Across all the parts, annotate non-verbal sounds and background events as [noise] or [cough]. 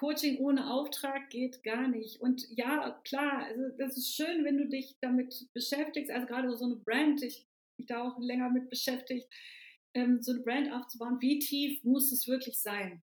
Coaching ohne Auftrag geht gar nicht. Und ja, klar, also das ist schön, wenn du dich damit beschäftigst, also gerade so eine Brand, ich mich da auch länger mit beschäftigt, ähm, so eine Brand aufzubauen. Wie tief muss es wirklich sein?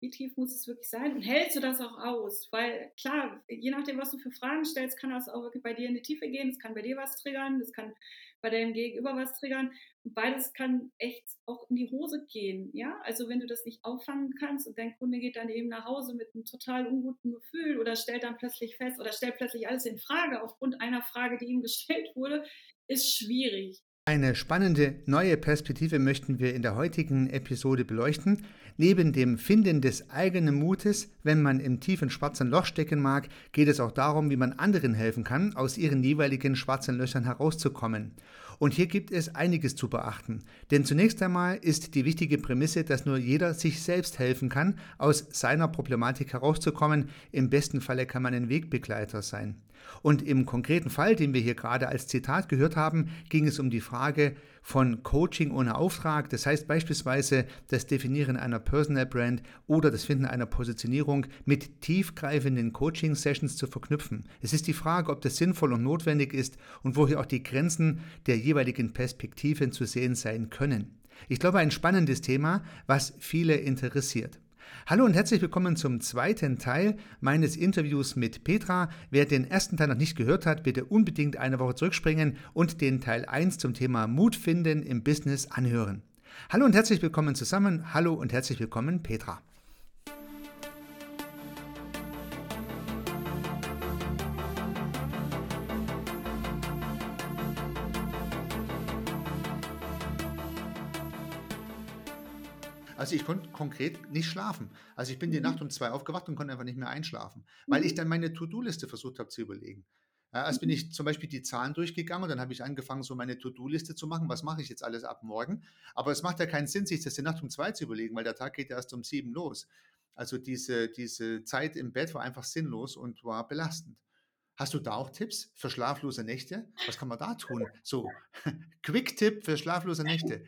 Wie tief muss es wirklich sein? Und hältst du das auch aus? Weil klar, je nachdem, was du für Fragen stellst, kann das auch wirklich bei dir in die Tiefe gehen. Es kann bei dir was triggern, das kann bei deinem Gegenüber was triggern. Und beides kann echt auch in die Hose gehen. Ja, also wenn du das nicht auffangen kannst und dein Kunde geht dann eben nach Hause mit einem total unguten Gefühl oder stellt dann plötzlich fest oder stellt plötzlich alles in Frage aufgrund einer Frage, die ihm [laughs] gestellt wurde, ist schwierig. Eine spannende neue Perspektive möchten wir in der heutigen Episode beleuchten. Neben dem Finden des eigenen Mutes, wenn man im tiefen schwarzen Loch stecken mag, geht es auch darum, wie man anderen helfen kann, aus ihren jeweiligen schwarzen Löchern herauszukommen. Und hier gibt es einiges zu beachten. Denn zunächst einmal ist die wichtige Prämisse, dass nur jeder sich selbst helfen kann, aus seiner Problematik herauszukommen. Im besten Falle kann man ein Wegbegleiter sein. Und im konkreten Fall, den wir hier gerade als Zitat gehört haben, ging es um die Frage von Coaching ohne Auftrag. Das heißt beispielsweise das Definieren einer Personal Brand oder das Finden einer Positionierung mit tiefgreifenden Coaching-Sessions zu verknüpfen. Es ist die Frage, ob das sinnvoll und notwendig ist und wo hier auch die Grenzen der jeweiligen Perspektiven zu sehen sein können. Ich glaube, ein spannendes Thema, was viele interessiert. Hallo und herzlich willkommen zum zweiten Teil meines Interviews mit Petra. Wer den ersten Teil noch nicht gehört hat, bitte unbedingt eine Woche zurückspringen und den Teil 1 zum Thema Mut finden im Business anhören. Hallo und herzlich willkommen zusammen. Hallo und herzlich willkommen, Petra. Also ich konnte konkret nicht schlafen. Also ich bin die mhm. Nacht um zwei aufgewacht und konnte einfach nicht mehr einschlafen, weil ich mhm. dann meine To-Do-Liste versucht habe zu überlegen. Erst bin mhm. ich zum Beispiel die Zahlen durchgegangen und dann habe ich angefangen, so meine To-Do-Liste zu machen. Was mache ich jetzt alles ab morgen? Aber es macht ja keinen Sinn, sich das die Nacht um zwei zu überlegen, weil der Tag geht ja erst um sieben los. Also diese, diese Zeit im Bett war einfach sinnlos und war belastend. Hast du da auch Tipps für schlaflose Nächte? Was kann man da tun? So, [laughs] Quick-Tipp für schlaflose Nächte.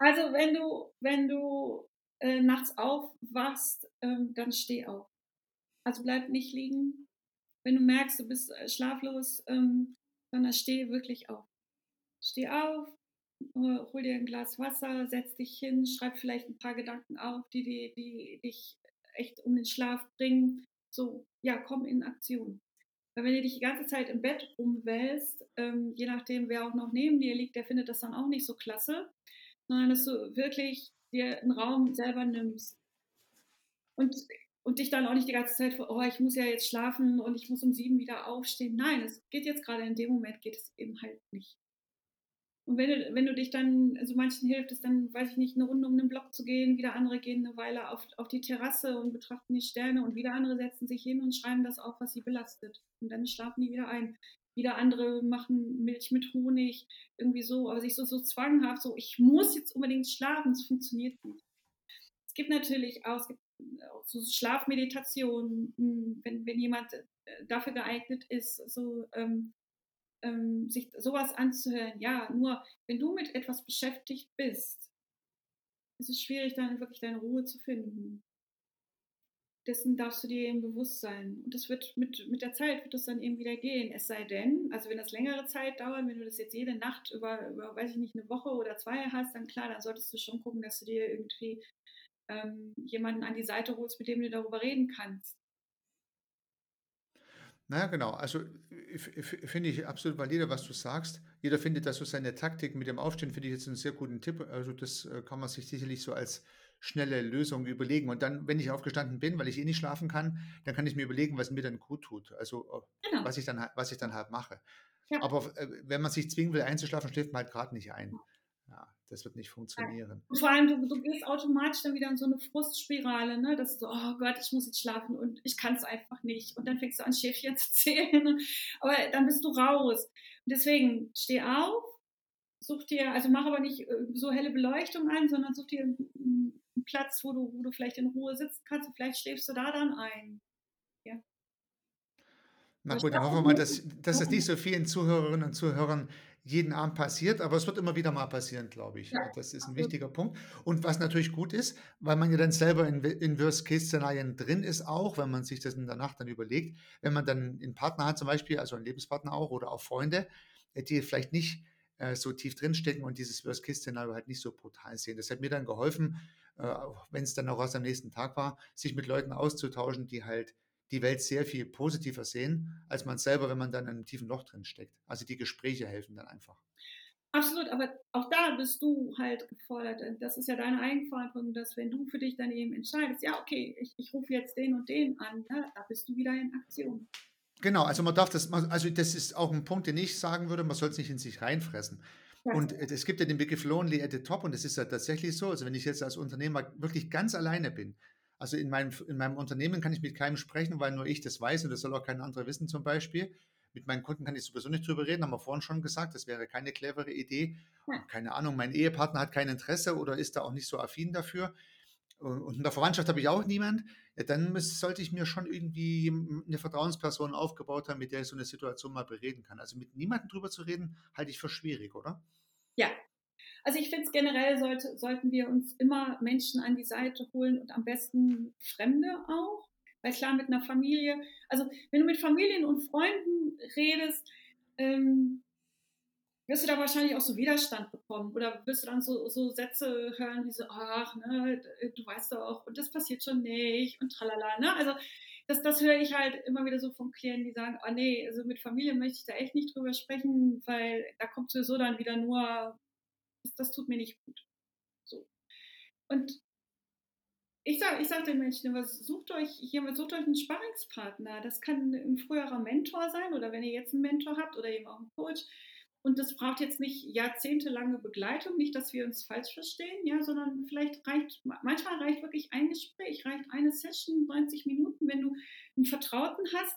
Also wenn du, wenn du äh, nachts aufwachst, ähm, dann steh auf. Also bleib nicht liegen. Wenn du merkst, du bist äh, schlaflos, ähm, dann steh wirklich auf. Steh auf, hol dir ein Glas Wasser, setz dich hin, schreib vielleicht ein paar Gedanken auf, die, die, die dich echt um den Schlaf bringen. So, ja, komm in Aktion. Weil wenn du dich die ganze Zeit im Bett rumwälzt, ähm, je nachdem, wer auch noch neben dir liegt, der findet das dann auch nicht so klasse sondern dass du wirklich dir einen Raum selber nimmst. Und, und dich dann auch nicht die ganze Zeit, oh, ich muss ja jetzt schlafen und ich muss um sieben wieder aufstehen. Nein, es geht jetzt gerade in dem Moment, geht es eben halt nicht. Und wenn du, wenn du dich dann, also manchen hilft es dann, weiß ich nicht, eine Runde um den Block zu gehen, wieder andere gehen eine Weile auf, auf die Terrasse und betrachten die Sterne und wieder andere setzen sich hin und schreiben das auf, was sie belastet. Und dann schlafen die wieder ein. Wieder andere machen Milch mit Honig, irgendwie so, aber sich so, so zwanghaft, so, ich muss jetzt unbedingt schlafen, es funktioniert nicht. Es gibt natürlich auch, gibt auch so Schlafmeditationen, hm, wenn, wenn jemand äh, dafür geeignet ist, so ähm, ähm, sich sowas anzuhören. Ja, nur wenn du mit etwas beschäftigt bist, ist es schwierig, dann wirklich deine Ruhe zu finden dessen darfst du dir eben bewusst sein. Und das wird mit, mit der Zeit wird das dann eben wieder gehen. Es sei denn, also wenn das längere Zeit dauert, wenn du das jetzt jede Nacht über, über weiß ich nicht, eine Woche oder zwei hast, dann klar, dann solltest du schon gucken, dass du dir irgendwie ähm, jemanden an die Seite holst, mit dem du darüber reden kannst. Naja, genau. Also finde ich absolut valide, was du sagst. Jeder findet da so seine Taktik mit dem Aufstehen, finde ich jetzt einen sehr guten Tipp. Also das äh, kann man sich sicherlich so als schnelle Lösung überlegen. Und dann, wenn ich aufgestanden bin, weil ich eh nicht schlafen kann, dann kann ich mir überlegen, was mir dann gut tut. Also äh, genau. was, ich dann, was ich dann halt mache. Ja. Aber äh, wenn man sich zwingen will, einzuschlafen, schläft man halt gerade nicht ein. Ja, das wird nicht funktionieren. Und vor allem, du, du gehst automatisch dann wieder in so eine Frustspirale, ne? dass du so, oh Gott, ich muss jetzt schlafen und ich kann es einfach nicht. Und dann fängst du an, Schäfchen [laughs] zu zählen. Aber dann bist du raus. Und deswegen, steh auf, such dir, also mach aber nicht äh, so helle Beleuchtung an, sondern such dir Platz, wo du, wo du vielleicht in Ruhe sitzen kannst und vielleicht schläfst du da dann ein. Ja. Na gut, dann hoffen wir mal, dass, dass das nicht so vielen Zuhörerinnen und Zuhörern jeden Abend passiert, aber es wird immer wieder mal passieren, glaube ich. Ja, das ist ein wichtiger Punkt. Und was natürlich gut ist, weil man ja dann selber in, in Worst-Case-Szenarien drin ist, auch wenn man sich das in der Nacht dann überlegt, wenn man dann einen Partner hat zum Beispiel, also einen Lebenspartner auch oder auch Freunde, äh, die vielleicht nicht äh, so tief drinstecken und dieses Worst-Case-Szenario halt nicht so brutal sehen. Das hat mir dann geholfen, wenn es dann auch aus am nächsten Tag war, sich mit Leuten auszutauschen, die halt die Welt sehr viel positiver sehen, als man selber, wenn man dann in einem tiefen Loch drin steckt. Also die Gespräche helfen dann einfach. Absolut, aber auch da bist du halt gefordert. Das ist ja deine Eigenverantwortung, dass wenn du für dich dann eben entscheidest, ja, okay, ich, ich rufe jetzt den und den an, ja, da bist du wieder in Aktion. Genau, also man darf das, also das ist auch ein Punkt, den ich sagen würde, man soll es nicht in sich reinfressen. Ja. Und es gibt ja den Begriff Lonely at the Top und es ist ja tatsächlich so, also wenn ich jetzt als Unternehmer wirklich ganz alleine bin, also in meinem, in meinem Unternehmen kann ich mit keinem sprechen, weil nur ich das weiß und das soll auch kein anderer wissen zum Beispiel. Mit meinen Kunden kann ich sowieso nicht drüber reden, haben wir vorhin schon gesagt, das wäre keine clevere Idee. Ja. Keine Ahnung, mein Ehepartner hat kein Interesse oder ist da auch nicht so affin dafür. Und in der Verwandtschaft habe ich auch niemand. Ja, dann sollte ich mir schon irgendwie eine Vertrauensperson aufgebaut haben, mit der ich so eine Situation mal bereden kann. Also mit niemandem drüber zu reden, halte ich für schwierig, oder? Ja, also ich finde es generell sollte, sollten wir uns immer Menschen an die Seite holen und am besten Fremde auch. Weil klar, mit einer Familie, also wenn du mit Familien und Freunden redest, ähm, wirst du da wahrscheinlich auch so Widerstand bekommen oder wirst du dann so, so Sätze hören wie so, ach, ne, du weißt doch, und das passiert schon nicht und tralala, ne? Also das, das höre ich halt immer wieder so von Klienten, die sagen, ah nee, also mit Familie möchte ich da echt nicht drüber sprechen, weil da kommt sowieso dann wieder nur das, das tut mir nicht gut. So. Und ich sage ich sag den Menschen immer, sucht euch, hier, sucht euch einen Sparringspartner. Das kann ein früherer Mentor sein oder wenn ihr jetzt einen Mentor habt oder eben auch einen Coach. Und das braucht jetzt nicht jahrzehntelange Begleitung, nicht, dass wir uns falsch verstehen, ja, sondern vielleicht reicht, manchmal reicht wirklich ein Gespräch, reicht eine Session, 90 Minuten, wenn du einen Vertrauten hast.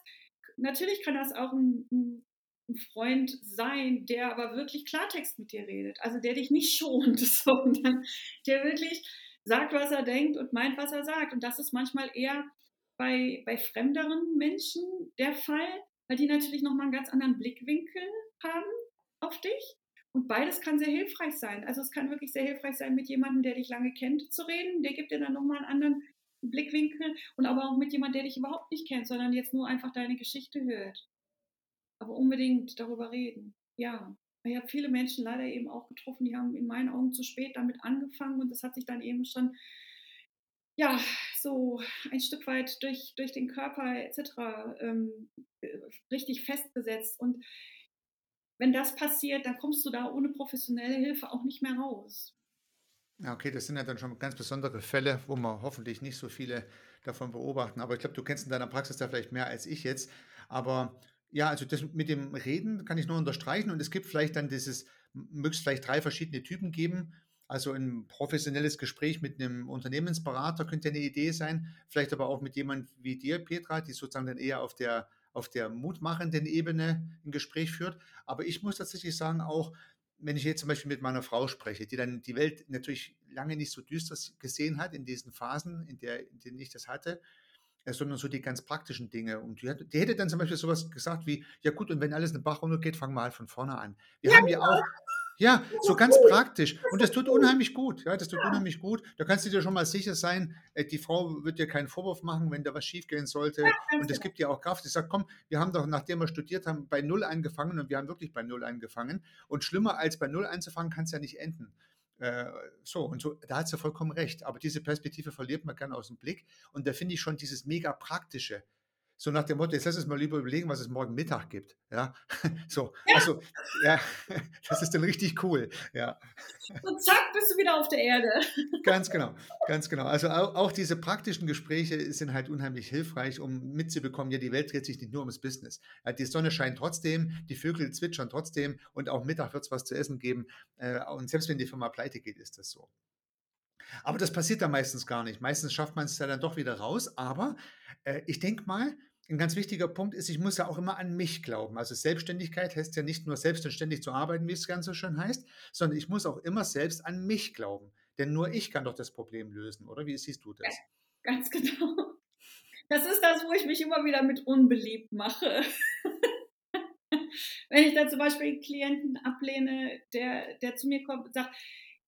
Natürlich kann das auch ein, ein Freund sein, der aber wirklich Klartext mit dir redet, also der dich nicht [laughs] schont, sondern der wirklich sagt, was er denkt und meint, was er sagt. Und das ist manchmal eher bei, bei fremderen Menschen der Fall, weil die natürlich nochmal einen ganz anderen Blickwinkel haben auf dich. Und beides kann sehr hilfreich sein. Also es kann wirklich sehr hilfreich sein, mit jemandem, der dich lange kennt, zu reden. Der gibt dir dann nochmal einen anderen Blickwinkel und aber auch mit jemandem, der dich überhaupt nicht kennt, sondern jetzt nur einfach deine Geschichte hört aber unbedingt darüber reden. Ja, ich habe viele Menschen leider eben auch getroffen, die haben in meinen Augen zu spät damit angefangen und das hat sich dann eben schon ja, so ein Stück weit durch, durch den Körper etc. Ähm, richtig festgesetzt. Und wenn das passiert, dann kommst du da ohne professionelle Hilfe auch nicht mehr raus. Ja, okay, das sind ja dann schon ganz besondere Fälle, wo wir hoffentlich nicht so viele davon beobachten. Aber ich glaube, du kennst in deiner Praxis da vielleicht mehr als ich jetzt. Aber ja, also das mit dem Reden kann ich nur unterstreichen und es gibt vielleicht dann dieses, möglichst vielleicht drei verschiedene Typen geben. Also ein professionelles Gespräch mit einem Unternehmensberater könnte eine Idee sein, vielleicht aber auch mit jemand wie dir, Petra, die sozusagen dann eher auf der, auf der mutmachenden Ebene ein Gespräch führt. Aber ich muss tatsächlich sagen, auch wenn ich jetzt zum Beispiel mit meiner Frau spreche, die dann die Welt natürlich lange nicht so düster gesehen hat in diesen Phasen, in, der, in denen ich das hatte, sondern so die ganz praktischen Dinge. Und die, die, hätte dann zum Beispiel sowas gesagt wie, ja gut, und wenn alles in den Bach runtergeht, fangen wir halt von vorne an. Wir ja, haben ja auch, ja, so ganz praktisch. Und das tut unheimlich gut. Ja, das tut unheimlich gut. Da kannst du dir schon mal sicher sein, äh, die Frau wird dir keinen Vorwurf machen, wenn da was schiefgehen sollte. Und es gibt dir auch Kraft. Ich sage, komm, wir haben doch, nachdem wir studiert haben, bei Null angefangen und wir haben wirklich bei Null angefangen. Und schlimmer als bei Null anzufangen, kann es ja nicht enden. Äh, so, und so, da hat sie vollkommen recht. Aber diese Perspektive verliert man gerne aus dem Blick. Und da finde ich schon dieses mega praktische, so nach dem Motto, jetzt lass uns mal lieber überlegen, was es morgen Mittag gibt. Ja, [laughs] so, ja. also, ja, [laughs] das ist dann richtig cool. Ja. Und zack, bist du wieder auf der Erde. [laughs] Ganz genau, ganz genau. Also auch, auch diese praktischen Gespräche sind halt unheimlich hilfreich, um mitzubekommen, ja, die Welt dreht sich nicht nur ums Business. Ja, die Sonne scheint trotzdem, die Vögel zwitschern trotzdem und auch Mittag wird es was zu essen geben. Äh, und selbst wenn die Firma pleite geht, ist das so. Aber das passiert da meistens gar nicht. Meistens schafft man es ja dann doch wieder raus. Aber äh, ich denke mal, ein ganz wichtiger Punkt ist, ich muss ja auch immer an mich glauben. Also Selbstständigkeit heißt ja nicht nur selbstständig zu arbeiten, wie es ganz so schön heißt, sondern ich muss auch immer selbst an mich glauben. Denn nur ich kann doch das Problem lösen, oder? Wie siehst du das? Ja, ganz [laughs] genau. Das ist das, wo ich mich immer wieder mit unbeliebt mache. [laughs] Wenn ich da zum Beispiel einen Klienten ablehne, der, der zu mir kommt und sagt,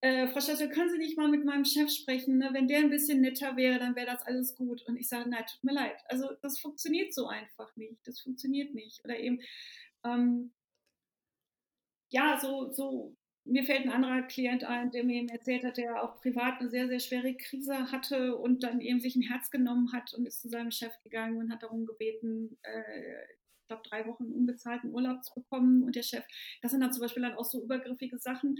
äh, Frau Schäfer, können Sie nicht mal mit meinem Chef sprechen? Ne? Wenn der ein bisschen netter wäre, dann wäre das alles gut. Und ich sage, nein, tut mir leid. Also das funktioniert so einfach nicht. Das funktioniert nicht. Oder eben, ähm, ja, so, so, mir fällt ein anderer Klient ein, der mir eben erzählt hat, der auch privat eine sehr, sehr schwere Krise hatte und dann eben sich ein Herz genommen hat und ist zu seinem Chef gegangen und hat darum gebeten, äh, glaube, drei Wochen unbezahlten Urlaub zu bekommen und der Chef, das sind dann zum Beispiel dann auch so übergriffige Sachen.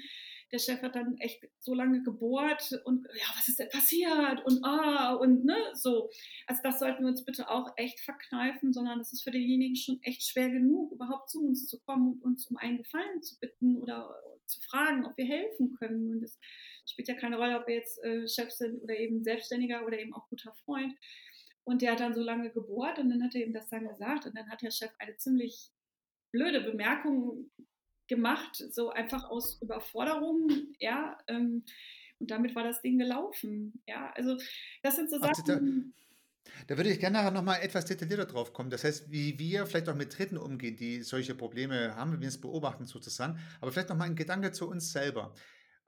Der Chef hat dann echt so lange gebohrt und ja, was ist denn passiert und ah und ne, so. Also das sollten wir uns bitte auch echt verkneifen, sondern es ist für denjenigen schon echt schwer genug, überhaupt zu uns zu kommen und uns um einen Gefallen zu bitten oder zu fragen, ob wir helfen können. Und es spielt ja keine Rolle, ob wir jetzt äh, Chef sind oder eben Selbstständiger oder eben auch guter Freund. Und der hat dann so lange gebohrt und dann hat er ihm das dann gesagt und dann hat der Chef eine ziemlich blöde Bemerkung gemacht, so einfach aus Überforderung, ja. Ähm, und damit war das Ding gelaufen, ja. Also das sind so Sachen. Da, da, würde ich gerne nachher nochmal etwas detaillierter drauf kommen. Das heißt, wie wir vielleicht auch mit Dritten umgehen, die solche Probleme haben, wie wir es beobachten sozusagen. Aber vielleicht nochmal ein Gedanke zu uns selber.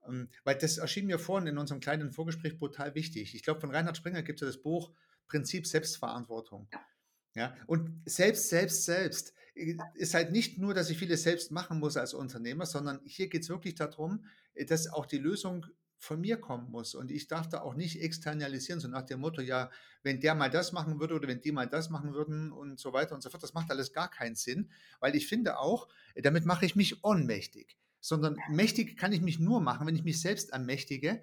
Ähm, weil das erschien mir vorhin in unserem kleinen Vorgespräch brutal wichtig. Ich glaube, von Reinhard Springer gibt es ja das Buch Prinzip Selbstverantwortung. Ja. ja. Und selbst, selbst, selbst ist halt nicht nur, dass ich vieles selbst machen muss als Unternehmer, sondern hier geht es wirklich darum, dass auch die Lösung von mir kommen muss. Und ich darf da auch nicht externalisieren, so nach dem Motto, ja, wenn der mal das machen würde oder wenn die mal das machen würden und so weiter und so fort. Das macht alles gar keinen Sinn, weil ich finde auch, damit mache ich mich ohnmächtig. Sondern mächtig kann ich mich nur machen, wenn ich mich selbst ermächtige,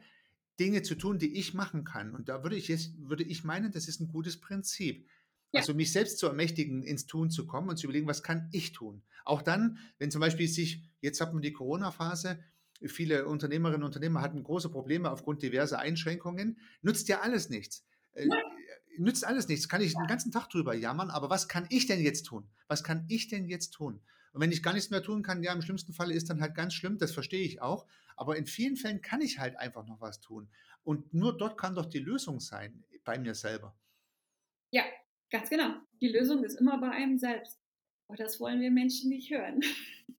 Dinge zu tun, die ich machen kann. Und da würde ich jetzt, würde ich meinen, das ist ein gutes Prinzip. Ja. Also mich selbst zu ermächtigen, ins Tun zu kommen und zu überlegen, was kann ich tun? Auch dann, wenn zum Beispiel sich, jetzt hat man die Corona-Phase, viele Unternehmerinnen und Unternehmer hatten große Probleme aufgrund diverser Einschränkungen, nutzt ja alles nichts. Äh, nützt alles nichts. Kann ich den ganzen Tag drüber jammern, aber was kann ich denn jetzt tun? Was kann ich denn jetzt tun? Und wenn ich gar nichts mehr tun kann, ja, im schlimmsten Fall ist dann halt ganz schlimm, das verstehe ich auch. Aber in vielen Fällen kann ich halt einfach noch was tun. Und nur dort kann doch die Lösung sein, bei mir selber. Ja, ganz genau. Die Lösung ist immer bei einem selbst. Aber das wollen wir Menschen nicht hören.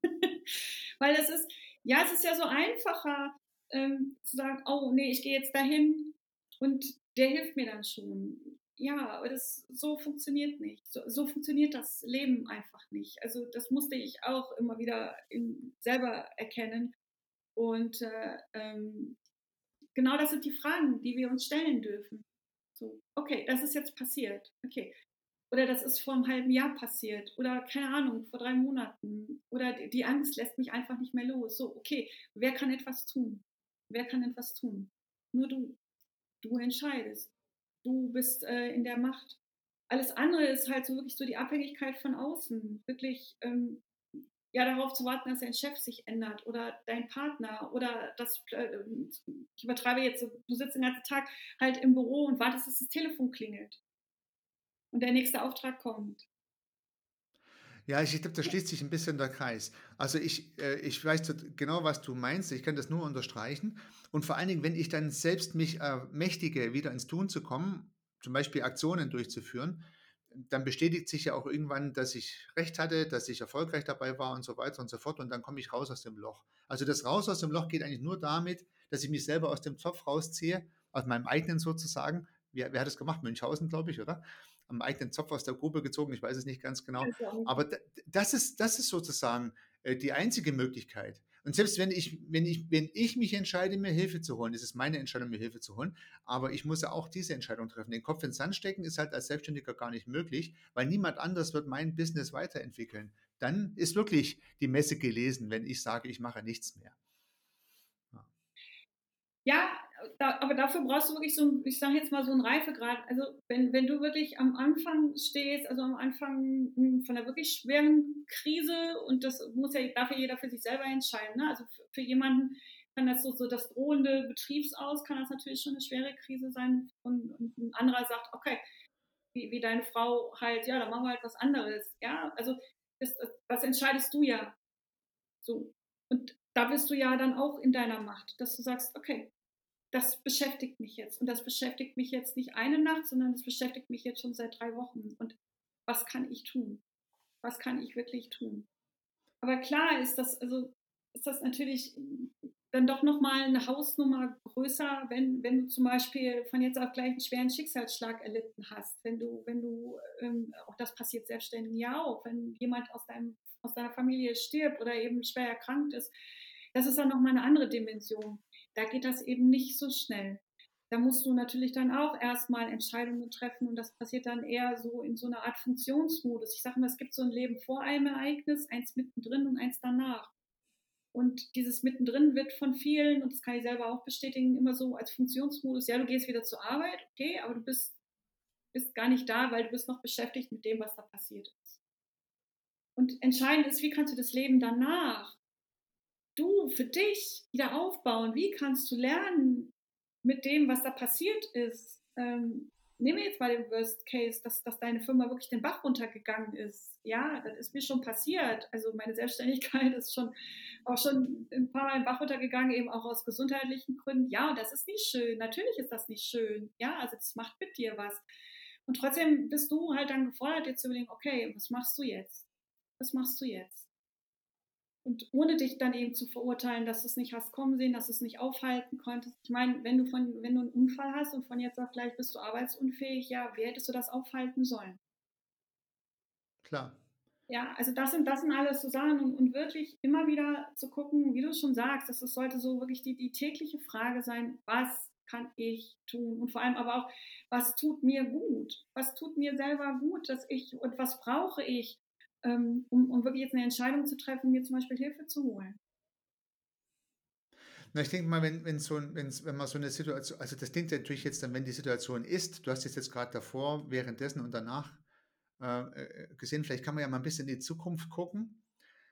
[laughs] Weil es ist, ja, es ist ja so einfacher ähm, zu sagen, oh nee, ich gehe jetzt dahin und der hilft mir dann schon. Ja, aber das so funktioniert nicht. So, so funktioniert das Leben einfach nicht. Also das musste ich auch immer wieder in, selber erkennen. Und äh, ähm, genau das sind die Fragen, die wir uns stellen dürfen. So, okay, das ist jetzt passiert. Okay. Oder das ist vor einem halben Jahr passiert. Oder keine Ahnung, vor drei Monaten. Oder die Angst lässt mich einfach nicht mehr los. So, okay, wer kann etwas tun? Wer kann etwas tun? Nur du. Du entscheidest. Du bist äh, in der Macht. Alles andere ist halt so wirklich so die Abhängigkeit von außen. Wirklich ähm, ja darauf zu warten, dass dein Chef sich ändert oder dein Partner oder das, äh, ich übertreibe jetzt, du sitzt den ganzen Tag halt im Büro und wartest, dass das Telefon klingelt und der nächste Auftrag kommt. Ja, ich glaube, da schließt sich ein bisschen der Kreis. Also ich, äh, ich weiß genau, was du meinst. Ich kann das nur unterstreichen. Und vor allen Dingen, wenn ich dann selbst mich ermächtige, wieder ins Tun zu kommen, zum Beispiel Aktionen durchzuführen, dann bestätigt sich ja auch irgendwann, dass ich recht hatte, dass ich erfolgreich dabei war und so weiter und so fort. Und dann komme ich raus aus dem Loch. Also das Raus aus dem Loch geht eigentlich nur damit, dass ich mich selber aus dem Zopf rausziehe, aus meinem eigenen sozusagen. Wer, wer hat das gemacht? Münchhausen, glaube ich, oder? Am eigenen Zopf aus der Grube gezogen, ich weiß es nicht ganz genau. Aber das ist, das ist sozusagen äh, die einzige Möglichkeit. Und selbst wenn ich, wenn ich, wenn ich mich entscheide, mir Hilfe zu holen, ist es meine Entscheidung, mir Hilfe zu holen, aber ich muss ja auch diese Entscheidung treffen. Den Kopf ins Sand stecken ist halt als Selbstständiger gar nicht möglich, weil niemand anders wird mein Business weiterentwickeln. Dann ist wirklich die Messe gelesen, wenn ich sage, ich mache nichts mehr. Ja da, aber dafür brauchst du wirklich so, ich sage jetzt mal so einen Reifegrad. Also wenn, wenn du wirklich am Anfang stehst, also am Anfang hm, von einer wirklich schweren Krise und das muss ja dafür jeder für sich selber entscheiden. Ne? Also für, für jemanden kann das so, so das drohende Betriebsaus, kann das natürlich schon eine schwere Krise sein. Und, und ein anderer sagt, okay, wie, wie deine Frau halt, ja, dann machen wir halt was anderes. Ja, also das, das entscheidest du ja. So. Und da bist du ja dann auch in deiner Macht, dass du sagst, okay, das beschäftigt mich jetzt. Und das beschäftigt mich jetzt nicht eine Nacht, sondern das beschäftigt mich jetzt schon seit drei Wochen. Und was kann ich tun? Was kann ich wirklich tun? Aber klar ist das, also ist das natürlich dann doch nochmal eine Hausnummer größer, wenn, wenn du zum Beispiel von jetzt auf gleich einen schweren Schicksalsschlag erlitten hast. Wenn du, wenn du, ähm, auch das passiert Selbstständigen ja auch, wenn jemand aus, deinem, aus deiner Familie stirbt oder eben schwer erkrankt ist, das ist dann nochmal eine andere Dimension. Da geht das eben nicht so schnell. Da musst du natürlich dann auch erstmal Entscheidungen treffen und das passiert dann eher so in so einer Art Funktionsmodus. Ich sage mal, es gibt so ein Leben vor einem Ereignis, eins mittendrin und eins danach. Und dieses mittendrin wird von vielen, und das kann ich selber auch bestätigen, immer so als Funktionsmodus, ja, du gehst wieder zur Arbeit, okay, aber du bist, bist gar nicht da, weil du bist noch beschäftigt mit dem, was da passiert ist. Und entscheidend ist, wie kannst du das Leben danach, du für dich wieder aufbauen? Wie kannst du lernen mit dem, was da passiert ist? Ähm, nehmen wir jetzt mal den Worst Case, dass, dass deine Firma wirklich den Bach runtergegangen ist. Ja, das ist mir schon passiert. Also meine Selbstständigkeit [laughs] ist schon auch schon ein paar Mal den Bach runtergegangen, eben auch aus gesundheitlichen Gründen. Ja, und das ist nicht schön. Natürlich ist das nicht schön. Ja, also das macht mit dir was. Und trotzdem bist du halt dann gefordert, dir zu überlegen, okay, was machst du jetzt? Was machst du jetzt? Und ohne dich dann eben zu verurteilen, dass du es nicht hast kommen sehen, dass du es nicht aufhalten konntest. Ich meine, wenn du von, wenn du einen Unfall hast und von jetzt auf gleich bist du arbeitsunfähig, ja, wie hättest du das aufhalten sollen? Klar. Ja, also das sind, das sind alles so Sachen und, und wirklich immer wieder zu gucken, wie du schon sagst, dass es sollte so wirklich die, die tägliche Frage sein, was kann ich tun? Und vor allem aber auch, was tut mir gut? Was tut mir selber gut, dass ich und was brauche ich? Ähm, um, um wirklich jetzt eine Entscheidung zu treffen, mir zum Beispiel Hilfe zu holen. Na, ich denke mal, wenn, wenn, so, wenn man so eine Situation, also das klingt natürlich jetzt dann, wenn die Situation ist, du hast es jetzt gerade davor, währenddessen und danach äh, äh, gesehen, vielleicht kann man ja mal ein bisschen in die Zukunft gucken.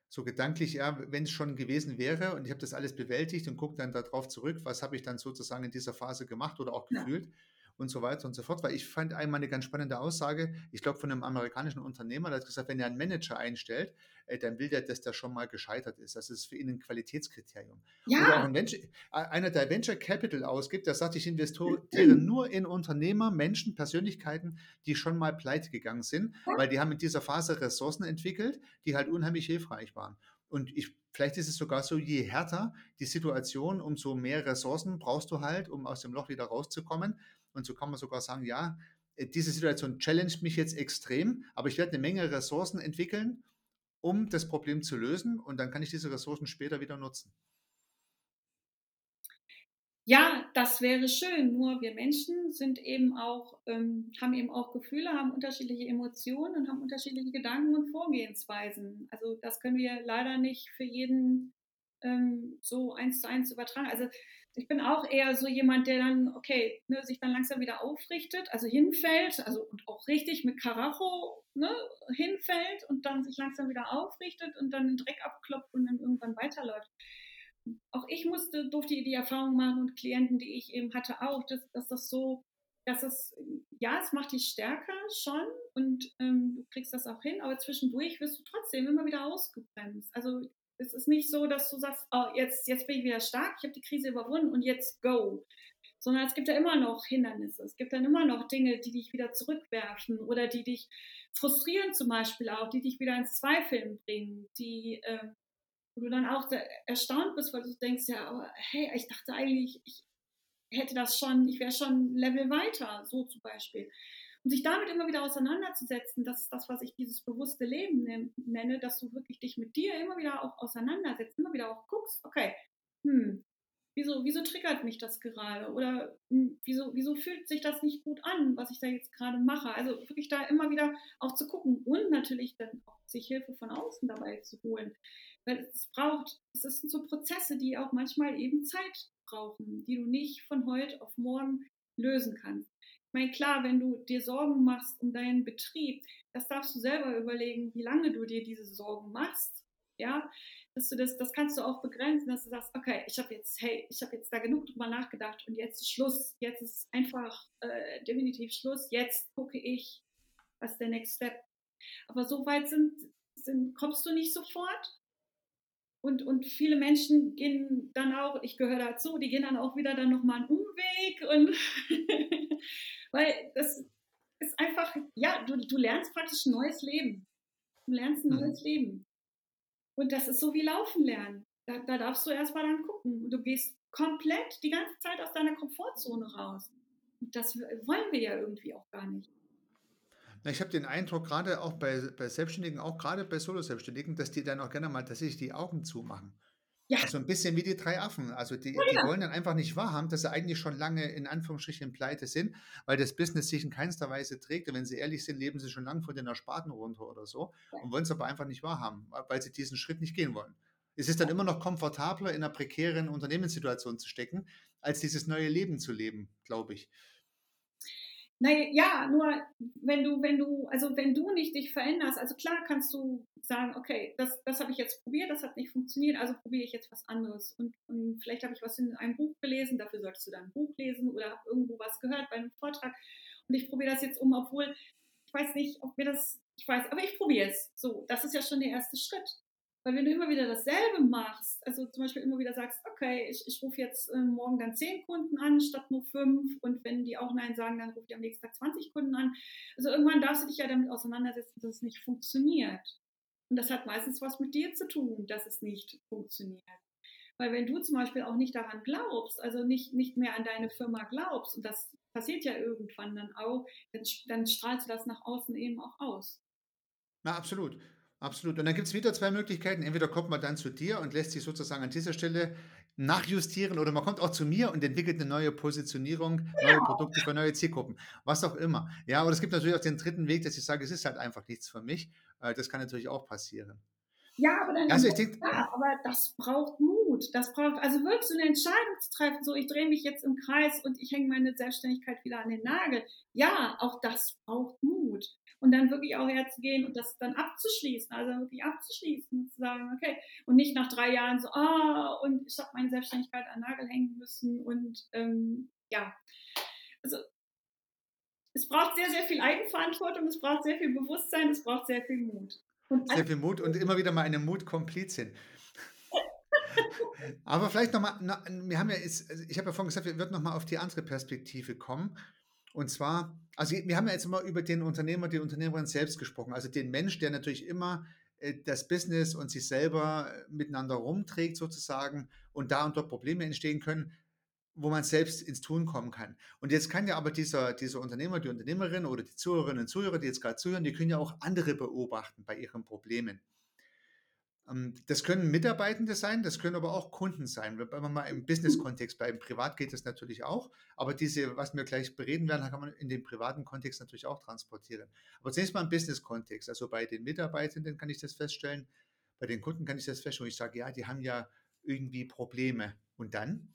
So gedanklich, ja, wenn es schon gewesen wäre und ich habe das alles bewältigt und gucke dann darauf zurück, was habe ich dann sozusagen in dieser Phase gemacht oder auch gefühlt. Ja und so weiter und so fort. Weil ich fand einmal eine ganz spannende Aussage, ich glaube von einem amerikanischen Unternehmer, der hat gesagt, wenn er einen Manager einstellt, äh, dann will der, dass der schon mal gescheitert ist. Das ist für ihn ein Qualitätskriterium. Ja. Oder auch ein Venture, einer, der Venture Capital ausgibt, der sagt, ich [clears throat] investiere nur in Unternehmer, Menschen, Persönlichkeiten, die schon mal pleite gegangen sind, weil die haben in dieser Phase Ressourcen entwickelt, die halt unheimlich hilfreich waren. Und ich, vielleicht ist es sogar so, je härter die Situation, umso mehr Ressourcen brauchst du halt, um aus dem Loch wieder rauszukommen. Und so kann man sogar sagen, ja, äh, diese Situation challenged mich jetzt extrem, aber ich werde eine Menge Ressourcen entwickeln, um das Problem zu lösen und dann kann ich diese Ressourcen später wieder nutzen. Ja, das wäre schön. Nur wir Menschen sind eben auch, ähm, haben eben auch Gefühle, haben unterschiedliche Emotionen und haben unterschiedliche Gedanken und Vorgehensweisen. Also das können wir leider nicht für jeden ähm, so eins zu eins übertragen. Also ich bin auch eher so jemand, der dann, okay, ne, sich dann langsam wieder aufrichtet, also hinfällt, also und auch richtig mit Karacho ne, hinfällt und dann sich langsam wieder aufrichtet und dann den Dreck abklopft und dann irgendwann weiterläuft. Auch ich musste, durfte die Erfahrung machen und Klienten, die ich eben hatte, auch, dass, dass das so, dass es, ja, es macht dich stärker schon und ähm, du kriegst das auch hin, aber zwischendurch wirst du trotzdem immer wieder ausgebremst. Also es ist nicht so, dass du sagst, oh, jetzt, jetzt bin ich wieder stark, ich habe die Krise überwunden und jetzt go. Sondern es gibt ja immer noch Hindernisse. Es gibt dann immer noch Dinge, die dich wieder zurückwerfen oder die dich frustrieren zum Beispiel auch, die dich wieder ins Zweifeln bringen, die, äh, wo du dann auch erstaunt bist, weil du denkst, ja, aber hey, ich dachte eigentlich, ich hätte das schon, ich wäre schon Level weiter, so zum Beispiel. Und sich damit immer wieder auseinanderzusetzen, das ist das, was ich dieses bewusste Leben nenne, dass du wirklich dich mit dir immer wieder auch auseinandersetzt, immer wieder auch guckst, okay, hm, wieso, wieso triggert mich das gerade? Oder hm, wieso, wieso fühlt sich das nicht gut an, was ich da jetzt gerade mache? Also wirklich da immer wieder auch zu gucken und natürlich dann auch sich Hilfe von außen dabei zu holen. Weil es braucht, es sind so Prozesse, die auch manchmal eben Zeit brauchen, die du nicht von heute auf morgen lösen kannst. Meine, klar, wenn du dir Sorgen machst um deinen Betrieb, das darfst du selber überlegen, wie lange du dir diese Sorgen machst. Ja, dass du das, das kannst du auch begrenzen, dass du sagst, okay, ich habe jetzt, hey, ich habe jetzt da genug drüber nachgedacht und jetzt ist Schluss. Jetzt ist einfach äh, definitiv Schluss. Jetzt gucke ich, was ist der Next Step. Aber so weit sind, sind, kommst du nicht sofort. Und, und viele Menschen gehen dann auch, ich gehöre dazu, die gehen dann auch wieder dann nochmal einen Umweg und [laughs] weil das ist einfach, ja, du, du lernst praktisch ein neues Leben. Du lernst ein mhm. neues Leben. Und das ist so wie Laufen lernen. Da, da darfst du erstmal dann gucken. Du gehst komplett die ganze Zeit aus deiner Komfortzone raus. Und das wollen wir ja irgendwie auch gar nicht. Ich habe den Eindruck, gerade auch bei, bei Selbstständigen, auch gerade bei Solo-Selbstständigen, dass die dann auch gerne mal tatsächlich die Augen zumachen. Ja. Also ein bisschen wie die drei Affen. Also die, ja, die wollen dann einfach nicht wahrhaben, dass sie eigentlich schon lange in Anführungsstrichen pleite sind, weil das Business sich in keinster Weise trägt. Und wenn sie ehrlich sind, leben sie schon lange von den Ersparten runter oder so ja. und wollen es aber einfach nicht wahrhaben, weil sie diesen Schritt nicht gehen wollen. Es ist dann immer noch komfortabler, in einer prekären Unternehmenssituation zu stecken, als dieses neue Leben zu leben, glaube ich. Naja, ja, nur wenn du, wenn du, also wenn du nicht dich veränderst, also klar kannst du sagen, okay, das, das habe ich jetzt probiert, das hat nicht funktioniert, also probiere ich jetzt was anderes. Und, und vielleicht habe ich was in einem Buch gelesen, dafür solltest du dann ein Buch lesen oder irgendwo was gehört bei einem Vortrag und ich probiere das jetzt um, obwohl ich weiß nicht, ob mir das, ich weiß, aber ich probiere es. So, das ist ja schon der erste Schritt. Weil wenn du immer wieder dasselbe machst, also zum Beispiel immer wieder sagst, okay, ich, ich rufe jetzt äh, morgen dann zehn Kunden an statt nur fünf und wenn die auch Nein sagen, dann rufe ich am nächsten Tag 20 Kunden an. Also irgendwann darfst du dich ja damit auseinandersetzen, dass es nicht funktioniert. Und das hat meistens was mit dir zu tun, dass es nicht funktioniert. Weil wenn du zum Beispiel auch nicht daran glaubst, also nicht, nicht mehr an deine Firma glaubst, und das passiert ja irgendwann dann auch, dann, dann strahlst du das nach außen eben auch aus. Na, absolut. Absolut. Und dann gibt es wieder zwei Möglichkeiten. Entweder kommt man dann zu dir und lässt sich sozusagen an dieser Stelle nachjustieren oder man kommt auch zu mir und entwickelt eine neue Positionierung, neue Produkte für neue Zielgruppen, was auch immer. Ja, aber es gibt natürlich auch den dritten Weg, dass ich sage, es ist halt einfach nichts für mich. Äh, das kann natürlich auch passieren. Ja, aber dann also ich denk, ja, aber das braucht Mut. Das braucht also wirklich so eine Entscheidung zu treffen, so ich drehe mich jetzt im Kreis und ich hänge meine Selbstständigkeit wieder an den Nagel. Ja, auch das braucht Mut und dann wirklich auch herzugehen und das dann abzuschließen, also wirklich abzuschließen und zu sagen, okay, und nicht nach drei Jahren so, ah, oh, und ich habe meine Selbstständigkeit an den Nagel hängen müssen und ähm, ja, also es braucht sehr, sehr viel Eigenverantwortung, es braucht sehr viel Bewusstsein, es braucht sehr viel Mut. Und sehr viel Mut und immer wieder mal eine Mutkomplizin. [laughs] Aber vielleicht nochmal, wir haben ja, also ich habe ja vorhin gesagt, wir würden nochmal auf die andere Perspektive kommen. Und zwar, also wir haben ja jetzt immer über den Unternehmer, die Unternehmerin selbst gesprochen, also den Mensch, der natürlich immer äh, das Business und sich selber äh, miteinander rumträgt sozusagen und da und dort Probleme entstehen können, wo man selbst ins Tun kommen kann. Und jetzt kann ja aber dieser, dieser Unternehmer, die Unternehmerin oder die Zuhörerinnen und Zuhörer, die jetzt gerade zuhören, die können ja auch andere beobachten bei ihren Problemen. Ähm, das können Mitarbeitende sein, das können aber auch Kunden sein. Wenn man mal im Business-Kontext bleiben, privat geht das natürlich auch, aber diese, was wir gleich bereden werden, kann man in den privaten Kontext natürlich auch transportieren. Aber zunächst mal im Business-Kontext. Also bei den Mitarbeitenden kann ich das feststellen, bei den Kunden kann ich das feststellen. Ich sage, ja, die haben ja irgendwie Probleme. Und dann?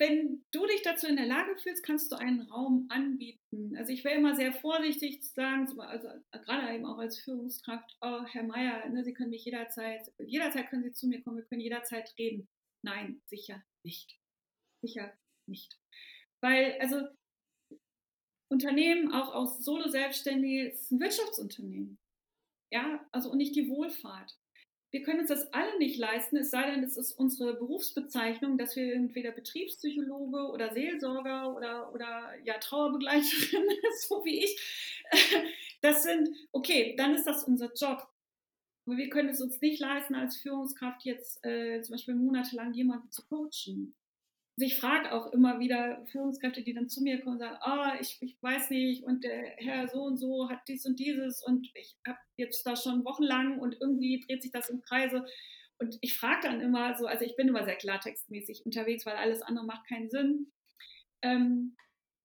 Wenn du dich dazu in der Lage fühlst, kannst du einen Raum anbieten. Also ich wäre immer sehr vorsichtig zu sagen, also gerade eben auch als Führungskraft, oh, Herr Meier, ne, Sie können mich jederzeit, jederzeit können Sie zu mir kommen, wir können jederzeit reden. Nein, sicher nicht. Sicher nicht. Weil, also Unternehmen, auch aus Solo-Selbstständige, ist ein Wirtschaftsunternehmen. Ja, also und nicht die Wohlfahrt wir können uns das alle nicht leisten, es sei denn, es ist unsere Berufsbezeichnung, dass wir entweder Betriebspsychologe oder Seelsorger oder, oder ja, Trauerbegleiterin, [laughs] so wie ich. Das sind, okay, dann ist das unser Job. Aber wir können es uns nicht leisten, als Führungskraft jetzt äh, zum Beispiel monatelang jemanden zu coachen. Also ich frage auch immer wieder Führungskräfte, die dann zu mir kommen und sagen, oh, ich, ich weiß nicht und der Herr so und so hat dies und dieses und ich habe jetzt da schon wochenlang und irgendwie dreht sich das im Kreise. Und ich frage dann immer so, also ich bin immer sehr klartextmäßig unterwegs, weil alles andere macht keinen Sinn. Ähm,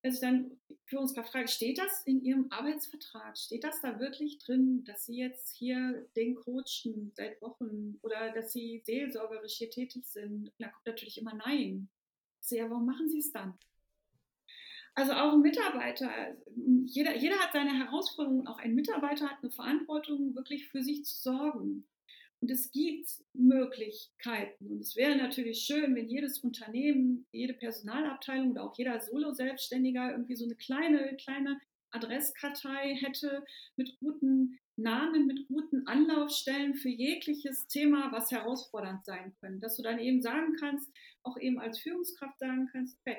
dass dann Führungskraft frage, steht das in Ihrem Arbeitsvertrag? Steht das da wirklich drin, dass Sie jetzt hier den coachen seit Wochen oder dass Sie seelsorgerisch hier tätig sind? Da kommt natürlich immer Nein sehr, warum machen Sie es dann? Also auch ein Mitarbeiter, jeder, jeder hat seine Herausforderungen, auch ein Mitarbeiter hat eine Verantwortung, wirklich für sich zu sorgen. Und es gibt Möglichkeiten. Und es wäre natürlich schön, wenn jedes Unternehmen, jede Personalabteilung oder auch jeder Solo-Selbstständiger irgendwie so eine kleine, kleine Adresskartei hätte mit guten Namen mit guten Anlaufstellen für jegliches Thema, was herausfordernd sein könnte. Dass du dann eben sagen kannst, auch eben als Führungskraft sagen kannst, okay,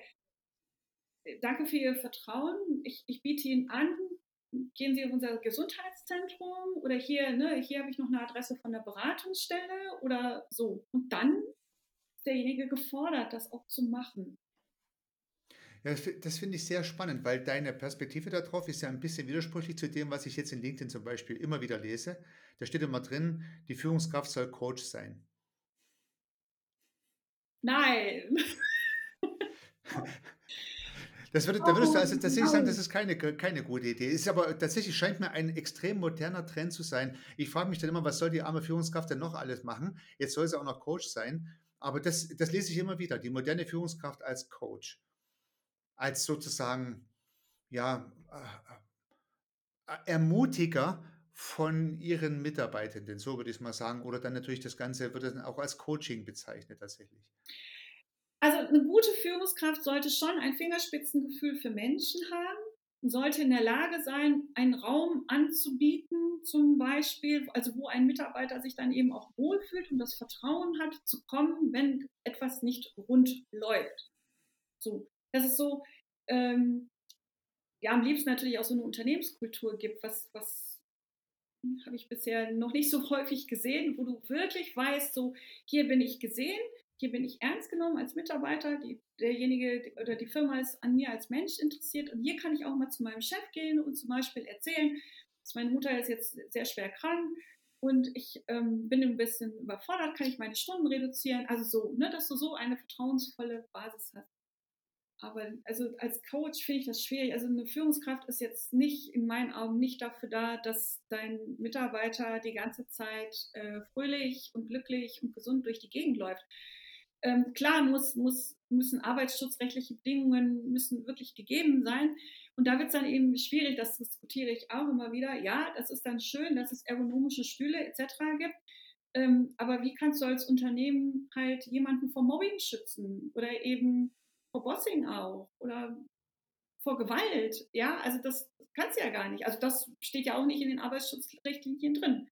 danke für Ihr Vertrauen. Ich, ich biete Ihnen an, gehen Sie in unser Gesundheitszentrum oder hier, ne, hier habe ich noch eine Adresse von der Beratungsstelle oder so. Und dann ist derjenige gefordert, das auch zu machen. Das finde ich sehr spannend, weil deine Perspektive darauf ist ja ein bisschen widersprüchlich zu dem, was ich jetzt in LinkedIn zum Beispiel immer wieder lese. Da steht immer drin, die Führungskraft soll Coach sein. Nein. [laughs] Das würde, da würdest du also tatsächlich sagen, das ist keine, keine gute Idee. Ist aber tatsächlich scheint mir ein extrem moderner Trend zu sein. Ich frage mich dann immer, was soll die arme Führungskraft denn noch alles machen? Jetzt soll sie auch noch Coach sein. Aber das, das lese ich immer wieder. Die moderne Führungskraft als Coach. Als sozusagen, ja, äh, äh, Ermutiger von ihren Mitarbeitenden, so würde ich es mal sagen. Oder dann natürlich das Ganze wird dann auch als Coaching bezeichnet tatsächlich. Also eine gute Führungskraft sollte schon ein Fingerspitzengefühl für Menschen haben sollte in der Lage sein, einen Raum anzubieten, zum Beispiel, also wo ein Mitarbeiter sich dann eben auch wohlfühlt und das Vertrauen hat, zu kommen, wenn etwas nicht rund läuft. So, das ist so, ähm, ja, am liebsten natürlich auch so eine Unternehmenskultur gibt, was, was habe ich bisher noch nicht so [laughs] häufig gesehen, wo du wirklich weißt, so, hier bin ich gesehen, hier bin ich ernst genommen als Mitarbeiter, die, derjenige oder die Firma ist an mir als Mensch interessiert und hier kann ich auch mal zu meinem Chef gehen und zum Beispiel erzählen, dass meine Mutter ist jetzt sehr schwer krank und ich ähm, bin ein bisschen überfordert, kann ich meine Stunden reduzieren, also so, ne, dass du so eine vertrauensvolle Basis hast. Aber also als Coach finde ich das schwierig. Also eine Führungskraft ist jetzt nicht in meinen Augen nicht dafür da, dass dein Mitarbeiter die ganze Zeit äh, fröhlich und glücklich und gesund durch die Gegend läuft. Ähm, klar muss, muss, müssen arbeitsschutzrechtliche Bedingungen müssen wirklich gegeben sein. Und da wird es dann eben schwierig, das diskutiere ich auch immer wieder. Ja, das ist dann schön, dass es ergonomische Stühle etc. gibt. Ähm, aber wie kannst du als Unternehmen halt jemanden vor Mobbing schützen oder eben vor Bossing auch oder vor Gewalt? Ja, also das kannst du ja gar nicht. Also das steht ja auch nicht in den Arbeitsschutzrichtlinien drin.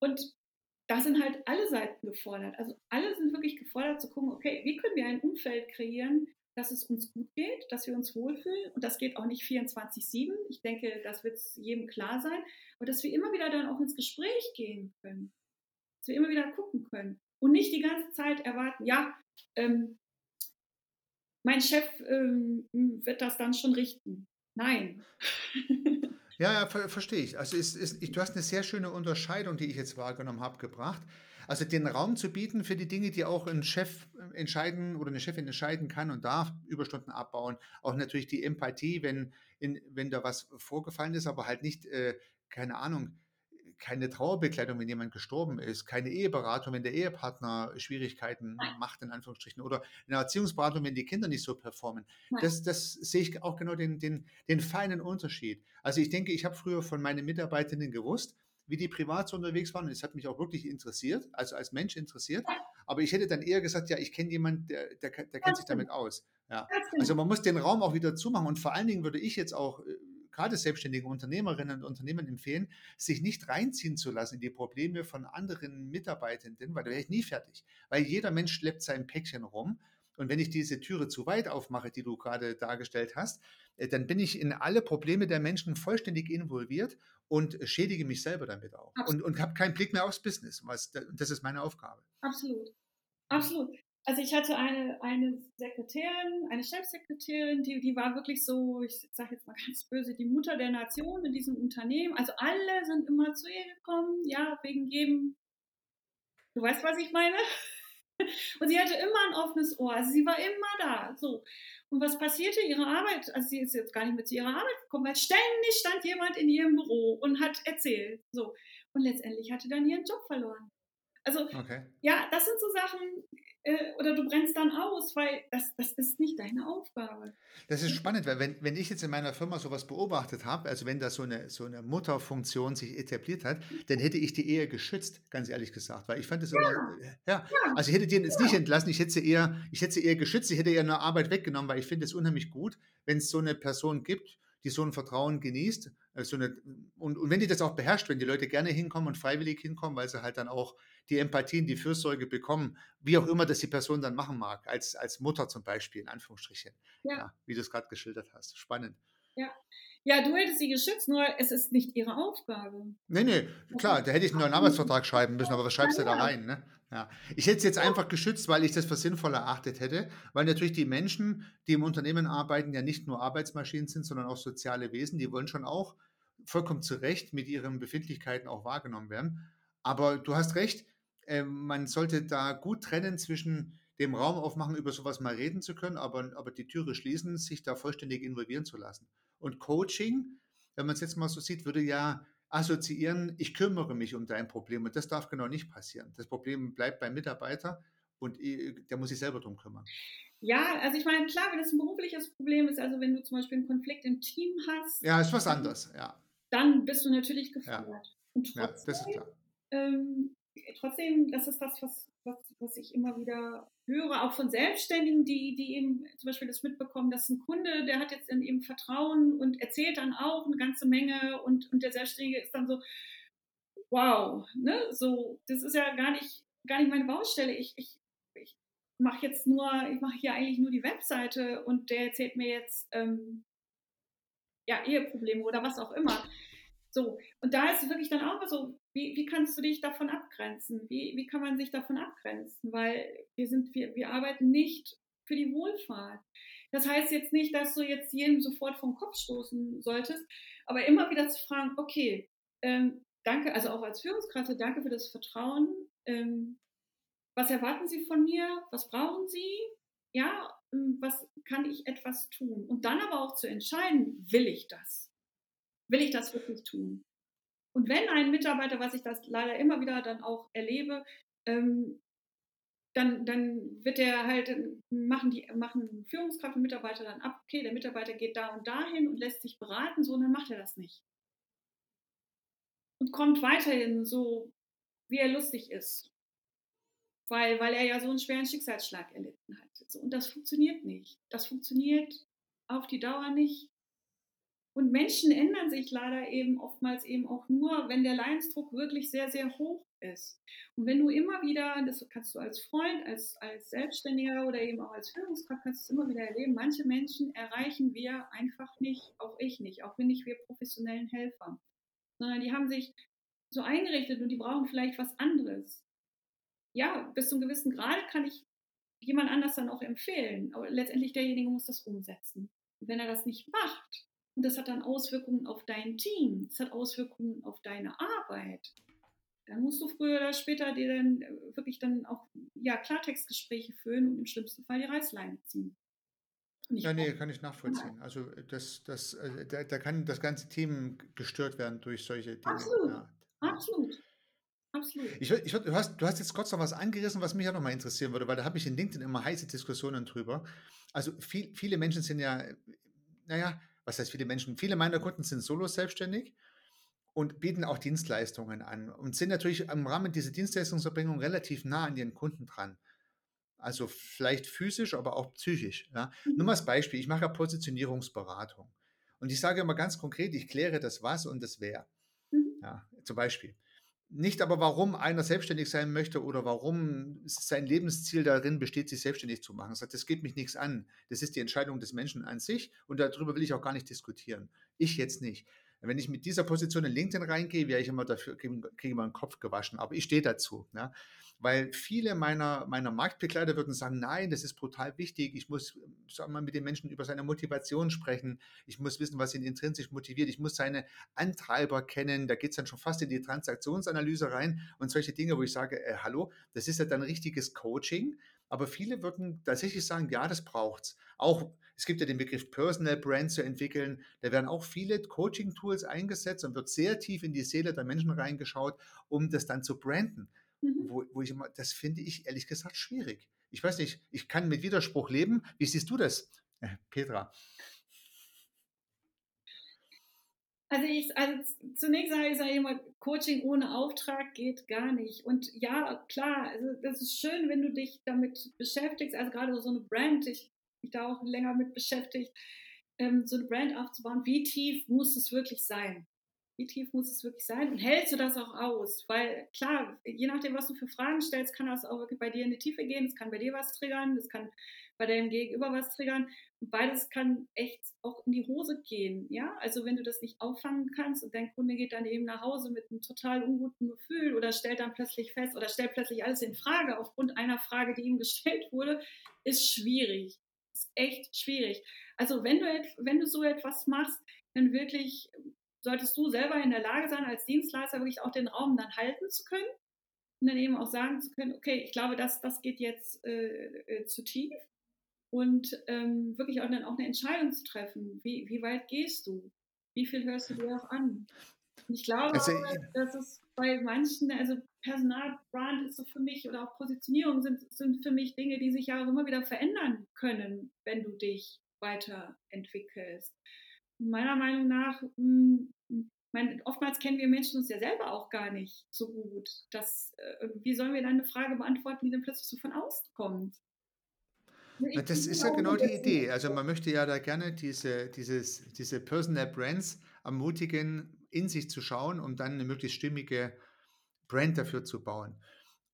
Und da sind halt alle Seiten gefordert. Also alle sind wirklich gefordert zu gucken, okay, wie können wir ein Umfeld kreieren, dass es uns gut geht, dass wir uns wohlfühlen. Und das geht auch nicht 24-7. Ich denke, das wird jedem klar sein. Aber dass wir immer wieder dann auch ins Gespräch gehen können. Dass wir immer wieder gucken können. Und nicht die ganze Zeit erwarten, ja, ähm, mein Chef ähm, wird das dann schon richten. Nein. [laughs] Ja, ja, ver verstehe ich. Also ist, ist, ich, du hast eine sehr schöne Unterscheidung, die ich jetzt wahrgenommen habe, gebracht. Also den Raum zu bieten für die Dinge, die auch ein Chef äh, entscheiden oder eine Chefin entscheiden kann und darf, Überstunden abbauen. Auch natürlich die Empathie, wenn, in, wenn da was vorgefallen ist, aber halt nicht, äh, keine Ahnung, keine Trauerbekleidung, wenn jemand gestorben ist, keine Eheberatung, wenn der Ehepartner Schwierigkeiten Nein. macht, in Anführungsstrichen, oder eine Erziehungsberatung, wenn die Kinder nicht so performen. Das, das sehe ich auch genau den, den, den feinen Unterschied. Also ich denke, ich habe früher von meinen Mitarbeitenden gewusst, wie die privat so unterwegs waren. Und es hat mich auch wirklich interessiert, also als Mensch interessiert. Aber ich hätte dann eher gesagt, ja, ich kenne jemanden, der, der, der kennt sich damit aus. Ja. Also man muss den Raum auch wieder zumachen. Und vor allen Dingen würde ich jetzt auch äh, gerade selbstständige Unternehmerinnen und Unternehmen empfehlen, sich nicht reinziehen zu lassen in die Probleme von anderen Mitarbeitenden, weil da wäre ich nie fertig. Weil jeder Mensch schleppt sein Päckchen rum. Und wenn ich diese Türe zu weit aufmache, die du gerade dargestellt hast, äh, dann bin ich in alle Probleme der Menschen vollständig involviert und schädige mich selber damit auch. Absolut. Und, und habe keinen Blick mehr aufs Business. Was, das ist meine Aufgabe. Absolut. Absolut also ich hatte eine, eine Sekretärin, eine Chefsekretärin, die, die war wirklich so, ich sage jetzt mal ganz böse, die Mutter der Nation in diesem Unternehmen. Also alle sind immer zu ihr gekommen, ja, wegen jedem, du weißt, was ich meine? [laughs] Und sie hatte immer ein offenes Ohr, also sie war immer da, so. Und was passierte? Ihre Arbeit, also sie ist jetzt gar nicht mit zu ihrer Arbeit gekommen, weil ständig stand jemand in ihrem Büro und hat erzählt, so. Und letztendlich hatte dann ihren Job verloren. Also, okay. ja, das sind so Sachen, äh, oder du brennst dann aus, weil das, das ist nicht deine Aufgabe. Das ist spannend, weil wenn, wenn ich jetzt in meiner Firma sowas beobachtet habe, also wenn da so eine, so eine Mutterfunktion sich etabliert hat, dann hätte ich die eher geschützt, ganz ehrlich gesagt, weil ich fand es ja. immer, äh, ja, ja, also ich hätte die jetzt ja. nicht entlassen, ich hätte sie eher, ich hätte sie eher geschützt, ich hätte eher eine Arbeit weggenommen, weil ich finde es unheimlich gut, wenn es so eine Person gibt, die so ein Vertrauen genießt. Also eine, und, und wenn die das auch beherrscht, wenn die Leute gerne hinkommen und freiwillig hinkommen, weil sie halt dann auch die Empathie und die Fürsorge bekommen, wie auch immer das die Person dann machen mag, als, als Mutter zum Beispiel, in Anführungsstrichen. Ja. ja wie du es gerade geschildert hast. Spannend. Ja. Ja, du hättest sie geschützt, nur es ist nicht ihre Aufgabe. Nee, nee, klar, da hätte ich einen neuen Arbeitsvertrag schreiben müssen, aber was schreibst du da rein? Ne? Ja. Ich hätte es jetzt einfach geschützt, weil ich das für sinnvoll erachtet hätte, weil natürlich die Menschen, die im Unternehmen arbeiten, ja nicht nur Arbeitsmaschinen sind, sondern auch soziale Wesen, die wollen schon auch vollkommen zu Recht mit ihren Befindlichkeiten auch wahrgenommen werden. Aber du hast recht, äh, man sollte da gut trennen zwischen dem Raum aufmachen, über sowas mal reden zu können, aber, aber die Türe schließen, sich da vollständig involvieren zu lassen. Und Coaching, wenn man es jetzt mal so sieht, würde ja assoziieren, ich kümmere mich um dein Problem. Und das darf genau nicht passieren. Das Problem bleibt beim Mitarbeiter und der muss sich selber drum kümmern. Ja, also ich meine, klar, wenn das ein berufliches Problem ist, also wenn du zum Beispiel einen Konflikt im Team hast. Ja, ist was anderes, ja. Dann bist du natürlich gefordert. Ja. Und trotzdem, ja, das ist klar. Ähm, trotzdem, das ist das, was, was, was ich immer wieder höre, auch von Selbstständigen, die, die eben zum Beispiel das mitbekommen, dass ein Kunde, der hat jetzt in ihm Vertrauen und erzählt dann auch eine ganze Menge und, und der Selbstständige ist dann so, wow, ne, so, das ist ja gar nicht, gar nicht meine Baustelle. Ich, ich, ich mache jetzt nur, ich mache hier eigentlich nur die Webseite und der erzählt mir jetzt, ähm, ja, Eheprobleme oder was auch immer. So, und da ist wirklich dann auch so, wie, wie kannst du dich davon abgrenzen? Wie, wie kann man sich davon abgrenzen? Weil wir sind, wir, wir arbeiten nicht für die Wohlfahrt. Das heißt jetzt nicht, dass du jetzt jedem sofort vom Kopf stoßen solltest, aber immer wieder zu fragen, okay, ähm, danke, also auch als Führungskraft, danke für das Vertrauen. Ähm, was erwarten Sie von mir? Was brauchen Sie? Ja, ähm, was kann ich etwas tun? Und dann aber auch zu entscheiden, will ich das? Will ich das wirklich tun? Und wenn ein Mitarbeiter, was ich das leider immer wieder dann auch erlebe, ähm, dann, dann wird der halt, machen die, machen Führungskraft und Mitarbeiter dann ab, okay, der Mitarbeiter geht da und dahin und lässt sich beraten, so, und dann macht er das nicht. Und kommt weiterhin so, wie er lustig ist. Weil, weil er ja so einen schweren Schicksalsschlag erlitten hat. So, und das funktioniert nicht. Das funktioniert auf die Dauer nicht. Und Menschen ändern sich leider eben oftmals eben auch nur, wenn der Leidensdruck wirklich sehr, sehr hoch ist. Und wenn du immer wieder, das kannst du als Freund, als, als Selbstständiger oder eben auch als Führungskraft, kannst du es immer wieder erleben, manche Menschen erreichen wir einfach nicht, auch ich nicht, auch wenn nicht wir professionellen Helfer, sondern die haben sich so eingerichtet und die brauchen vielleicht was anderes. Ja, bis zu einem gewissen Grad kann ich jemand anders dann auch empfehlen, aber letztendlich derjenige muss das umsetzen. Und wenn er das nicht macht, und das hat dann Auswirkungen auf dein Team, das hat Auswirkungen auf deine Arbeit. Dann musst du früher oder später dir dann äh, wirklich dann auch ja, Klartextgespräche führen und im schlimmsten Fall die Reißleine ziehen. Ja, nee, kann ich nachvollziehen. Also äh, das, das, äh, da, da, kann das ganze Team gestört werden durch solche Dinge. Absolut, ja. absolut. Absolut. Ich, ich, du, hast, du hast jetzt kurz noch was angerissen, was mich ja nochmal interessieren würde, weil da habe ich in LinkedIn immer heiße Diskussionen drüber. Also viel, viele Menschen sind ja, naja, was heißt viele Menschen? Viele meiner Kunden sind solo selbstständig und bieten auch Dienstleistungen an und sind natürlich im Rahmen dieser Dienstleistungserbringung relativ nah an ihren Kunden dran. Also vielleicht physisch, aber auch psychisch. Ja. Mhm. Nur mal als Beispiel, ich mache ja Positionierungsberatung. Und ich sage immer ganz konkret, ich kläre das Was und das Wer. Mhm. Ja, zum Beispiel. Nicht aber, warum einer selbstständig sein möchte oder warum sein Lebensziel darin besteht, sich selbstständig zu machen. Sagt, das geht mich nichts an. Das ist die Entscheidung des Menschen an sich und darüber will ich auch gar nicht diskutieren. Ich jetzt nicht. Wenn ich mit dieser Position in LinkedIn reingehe, wäre ich immer dafür, kriege ich immer einen Kopf gewaschen. Aber ich stehe dazu. Ja? Weil viele meiner, meiner Marktbegleiter würden sagen, nein, das ist brutal wichtig. Ich muss sagen wir, mit den Menschen über seine Motivation sprechen. Ich muss wissen, was ihn intrinsisch motiviert. Ich muss seine Antreiber kennen. Da geht es dann schon fast in die Transaktionsanalyse rein und solche Dinge, wo ich sage, äh, hallo, das ist ja dann richtiges Coaching. Aber viele würden tatsächlich sagen, ja, das braucht's. Auch es gibt ja den Begriff Personal Brand zu entwickeln. Da werden auch viele Coaching-Tools eingesetzt und wird sehr tief in die Seele der Menschen reingeschaut, um das dann zu branden. Mhm. Wo, wo ich immer, das finde ich ehrlich gesagt schwierig. Ich weiß nicht, ich kann mit Widerspruch leben. Wie siehst du das, äh, Petra? Also, ich, also zunächst sage ich, sage immer, Coaching ohne Auftrag geht gar nicht. Und ja, klar, also das ist schön, wenn du dich damit beschäftigst, also gerade so eine Brand, ich mich da auch länger mit beschäftigt. ähm, so eine Brand aufzubauen, wie tief muss es wirklich sein? Wie tief muss es wirklich sein? Und hältst du das auch aus? Weil klar, je nachdem, was du für Fragen stellst, kann das auch wirklich bei dir in die Tiefe gehen. Es kann bei dir was triggern, es kann bei deinem Gegenüber was triggern. Und beides kann echt auch in die Hose gehen. Ja, also wenn du das nicht auffangen kannst und dein Kunde geht dann eben nach Hause mit einem total unguten Gefühl oder stellt dann plötzlich fest oder stellt plötzlich alles in Frage aufgrund einer Frage, die ihm [laughs] gestellt wurde, ist schwierig. Ist echt schwierig. Also wenn du, wenn du so etwas machst, dann wirklich solltest du selber in der Lage sein, als Dienstleister wirklich auch den Raum dann halten zu können und dann eben auch sagen zu können, okay, ich glaube, das, das geht jetzt äh, äh, zu tief und ähm, wirklich auch dann auch eine Entscheidung zu treffen. Wie, wie weit gehst du? Wie viel hörst du dir auch an? Und ich glaube, also, dass es bei manchen, also Personalbrand ist so für mich oder auch Positionierung sind, sind für mich Dinge, die sich ja auch immer wieder verändern können, wenn du dich weiterentwickelst. Meiner Meinung nach, hm, meine, oftmals kennen wir Menschen uns ja selber auch gar nicht so gut. Das, äh, wie sollen wir dann eine Frage beantworten, die dann plötzlich so von außen kommt? Na, das ist ja genau die Idee. Also man möchte ja da gerne diese, dieses, diese Personal Brands ermutigen, in sich zu schauen, um dann eine möglichst stimmige Brand dafür zu bauen.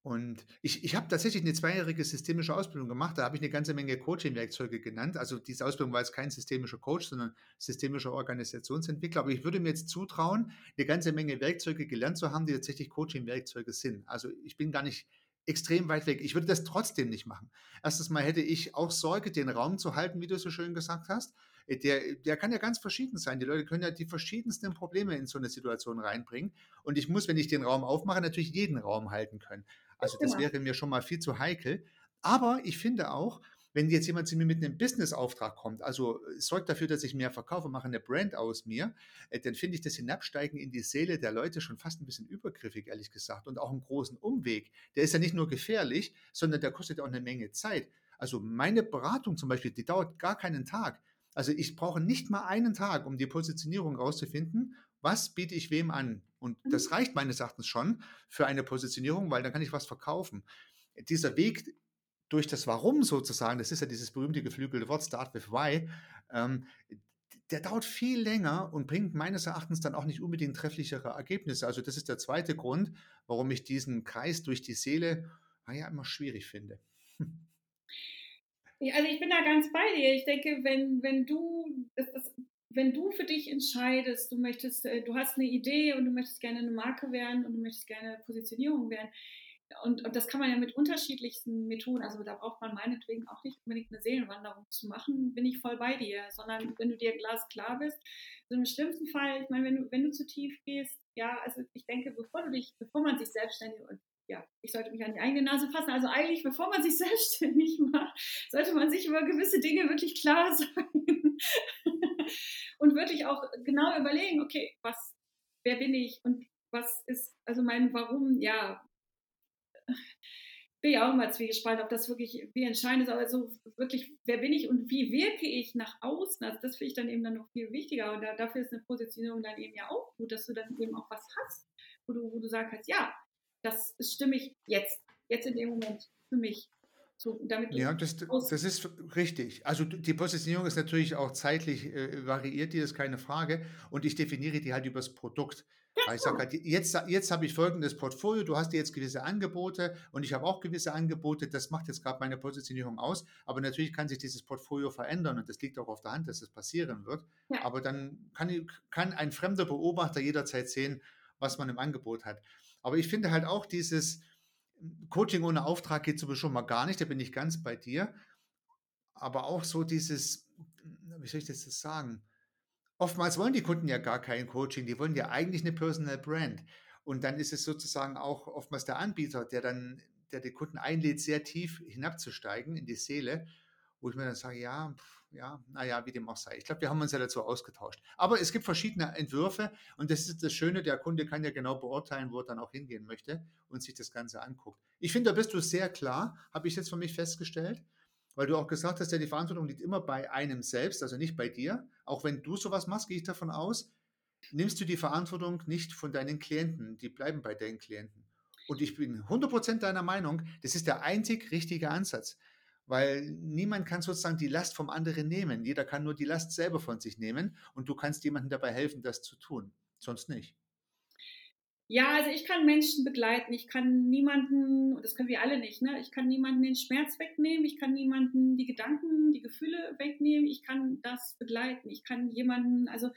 Und ich, ich habe tatsächlich eine zweijährige systemische Ausbildung gemacht. Da habe ich eine ganze Menge Coaching-Werkzeuge genannt. Also diese Ausbildung war jetzt kein systemischer Coach, sondern systemischer Organisationsentwickler. Aber ich würde mir jetzt zutrauen, eine ganze Menge Werkzeuge gelernt zu haben, die tatsächlich Coaching-Werkzeuge sind. Also ich bin gar nicht extrem weit weg. Ich würde das trotzdem nicht machen. Erstens mal hätte ich auch Sorge, den Raum zu halten, wie du so schön gesagt hast. Äh, der, der kann ja ganz verschieden sein. Die Leute können ja die verschiedensten Probleme in so eine Situation reinbringen. Und ich muss, wenn ich den Raum aufmache, natürlich jeden Raum halten können. Also das wäre mir schon mal viel zu heikel. Aber ich finde auch, wenn jetzt jemand zu mir mit einem Business-Auftrag kommt, also sorgt dafür, dass ich mehr verkaufe, mache eine Brand aus mir, äh, dann finde ich das Hinabsteigen in die Seele der Leute schon fast ein bisschen übergriffig, ehrlich gesagt, und auch einen großen Umweg. Der ist ja nicht nur gefährlich, sondern der kostet auch eine Menge Zeit. Also meine Beratung zum Beispiel, die dauert gar keinen Tag. Also ich brauche nicht mal einen Tag, um die Positionierung rauszufinden. Was biete ich wem an? Und das mhm. reicht meines Erachtens schon für eine Positionierung, weil dann kann ich was verkaufen. Dieser Weg durch das Warum sozusagen, das ist ja dieses berühmte geflügelte Wort Start with Why, ähm, der dauert viel länger und bringt meines Erachtens dann auch nicht unbedingt trefflichere Ergebnisse. Also das ist der zweite Grund, warum ich diesen Kreis durch die Seele naja, immer schwierig finde. [laughs] Also ich bin da ganz bei dir. Ich denke, wenn, wenn du das, das, wenn du für dich entscheidest, du möchtest, äh, du hast eine Idee und du möchtest gerne eine Marke werden und du möchtest gerne Positionierung werden, und, und das kann man ja mit unterschiedlichsten Methoden, also da braucht man meinetwegen auch nicht unbedingt eine Seelenwanderung zu machen, bin ich voll bei dir, sondern wenn du dir glasklar bist, so im schlimmsten Fall, ich meine, wenn du, wenn du zu tief gehst, ja, also ich denke, bevor du dich, bevor man sich selbstständig ja, ich sollte mich an die eigene Nase fassen. Also eigentlich, bevor man sich [laughs] selbstständig macht, sollte man sich über gewisse Dinge wirklich klar [laughs] sein und wirklich auch genau überlegen, okay, was, wer bin ich und was ist, also mein Warum, ja, bin ja auch immer zwiegespalten, ob das wirklich wie entscheidend ist, aber so wirklich, wer bin ich und wie wirke ich nach außen? Also das finde ich dann eben dann noch viel wichtiger und da, dafür ist eine Positionierung dann eben ja auch gut, dass du dann eben auch was hast, wo du, wo du sagst, ja, das ist stimmig jetzt, jetzt in dem Moment für mich. So, ja, das, das ist richtig. Also die Positionierung ist natürlich auch zeitlich äh, variiert, die ist keine Frage. Und ich definiere die halt übers Produkt. Weil ich sage halt, jetzt, jetzt habe ich folgendes Portfolio, du hast jetzt gewisse Angebote und ich habe auch gewisse Angebote, das macht jetzt gerade meine Positionierung aus, aber natürlich kann sich dieses Portfolio verändern und das liegt auch auf der Hand, dass das passieren wird. Ja. Aber dann kann, kann ein fremder Beobachter jederzeit sehen, was man im Angebot hat. Aber ich finde halt auch dieses Coaching ohne Auftrag geht sowieso schon mal gar nicht, da bin ich ganz bei dir. Aber auch so dieses, wie soll ich das jetzt sagen? Oftmals wollen die Kunden ja gar kein Coaching, die wollen ja eigentlich eine Personal Brand. Und dann ist es sozusagen auch oftmals der Anbieter, der dann, der die Kunden einlädt, sehr tief hinabzusteigen in die Seele, wo ich mir dann sage, ja, pff, ja, naja, wie dem auch sei. Ich glaube, wir haben uns ja dazu ausgetauscht. Aber es gibt verschiedene Entwürfe und das ist das Schöne, der Kunde kann ja genau beurteilen, wo er dann auch hingehen möchte und sich das Ganze anguckt. Ich finde, da bist du sehr klar, habe ich jetzt für mich festgestellt weil du auch gesagt hast, ja, die Verantwortung liegt immer bei einem selbst, also nicht bei dir. Auch wenn du sowas machst, gehe ich davon aus, nimmst du die Verantwortung nicht von deinen Klienten, die bleiben bei deinen Klienten. Und ich bin 100% deiner Meinung, das ist der einzig richtige Ansatz. Weil niemand kann sozusagen die Last vom anderen nehmen. Jeder kann nur die Last selber von sich nehmen und du kannst jemandem dabei helfen, das zu tun. Sonst nicht. Ja, also ich kann Menschen begleiten. Ich kann niemanden, und das können wir alle nicht, ne? Ich kann niemanden den Schmerz wegnehmen. Ich kann niemanden die Gedanken, die Gefühle wegnehmen. Ich kann das begleiten. Ich kann jemanden, also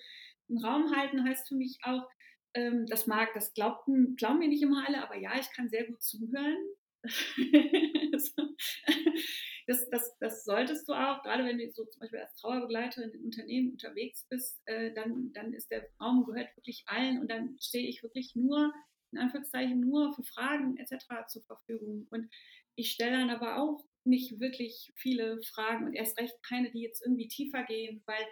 einen Raum halten heißt für mich auch, ähm, das mag, das glaubten, glauben mir nicht immer alle, aber ja, ich kann sehr gut zuhören. [laughs] das, das, das solltest du auch, gerade wenn du so zum Beispiel als Trauerbegleiterin in Unternehmen unterwegs bist, äh, dann, dann ist der Raum gehört wirklich allen und dann stehe ich wirklich nur, in Anführungszeichen, nur für Fragen etc. zur Verfügung. Und ich stelle dann aber auch nicht wirklich viele Fragen und erst recht keine, die jetzt irgendwie tiefer gehen, weil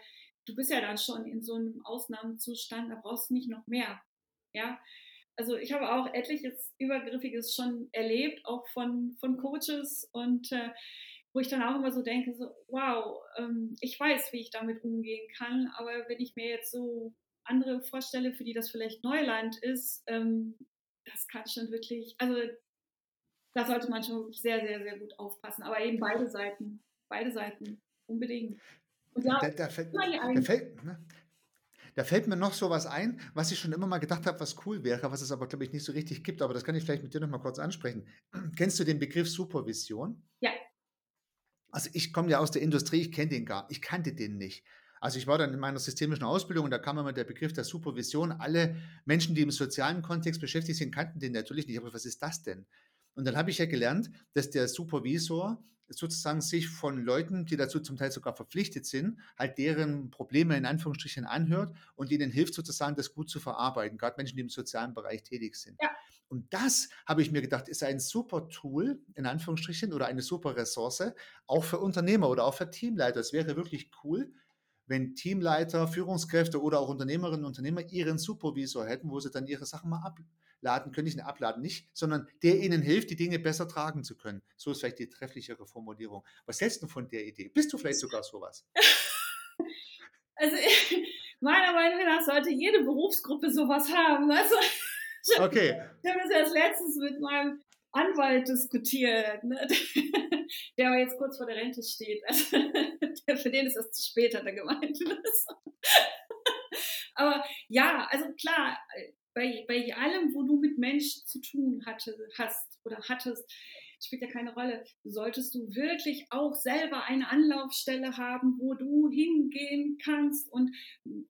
du bist ja dann schon in so einem Ausnahmezustand, da brauchst du nicht noch mehr. Ja, also ich habe auch etliches Übergriffiges schon erlebt, auch von, von Coaches und äh, wo ich dann auch immer so denke, so, wow, ähm, ich weiß, wie ich damit umgehen kann, aber wenn ich mir jetzt so andere vorstelle, für die das vielleicht Neuland ist, ähm, das kann schon wirklich, also da sollte man schon wirklich sehr, sehr, sehr gut aufpassen. Aber eben beide Seiten, beide Seiten, unbedingt. Und ja, da, da, fällt, da, fällt, ne? Da fällt mir noch so was ein, was ich schon immer mal gedacht habe, was cool wäre, was es aber, glaube ich, nicht so richtig gibt. Aber das kann ich vielleicht mit dir noch mal kurz ansprechen. [clears throat] Kennst du den Begriff Supervision? Ja. Also ich komme ja aus der Industrie, ich kenne den gar, ich kannte den nicht. Also ich war dann in meiner systemischen Ausbildung und da kam immer der Begriff der Supervision. Alle Menschen, die im sozialen Kontext beschäftigt sind, kannten den natürlich nicht. Aber was ist das denn? Und dann habe ich ja gelernt, dass der Supervisor sozusagen sich von Leuten, die dazu zum Teil sogar verpflichtet sind, halt deren Probleme in Anführungsstrichen anhört und ihnen hilft sozusagen, das gut zu verarbeiten, gerade Menschen, die im sozialen Bereich tätig sind. Ja. Und das, habe ich mir gedacht, ist ein super Tool, in Anführungsstrichen, oder eine super Ressource, auch für Unternehmer oder auch für Teamleiter. Es wäre wirklich cool, wenn Teamleiter, Führungskräfte oder auch Unternehmerinnen und Unternehmer ihren Supervisor hätten, wo sie dann ihre Sachen mal ab, laden können, nicht abladen nicht, sondern der ihnen hilft, die Dinge besser tragen zu können. So ist vielleicht die trefflichere Formulierung. Was hältst du von der Idee? Bist du vielleicht sogar sowas? [laughs] Also [laughs] meiner Meinung nach sollte jede Berufsgruppe sowas haben. Also, okay. Ich habe das erst letztens mit meinem Anwalt diskutiert, ne? [laughs] der aber jetzt kurz vor der Rente steht. [laughs] Also, für den ist das zu spät, hat er gemeint. [laughs] aber ja, also klar, bei, bei allem, wo du mit Menschen zu tun hatte, hast oder hattest, spielt ja keine Rolle, solltest du wirklich auch selber eine Anlaufstelle haben, wo du hingehen kannst und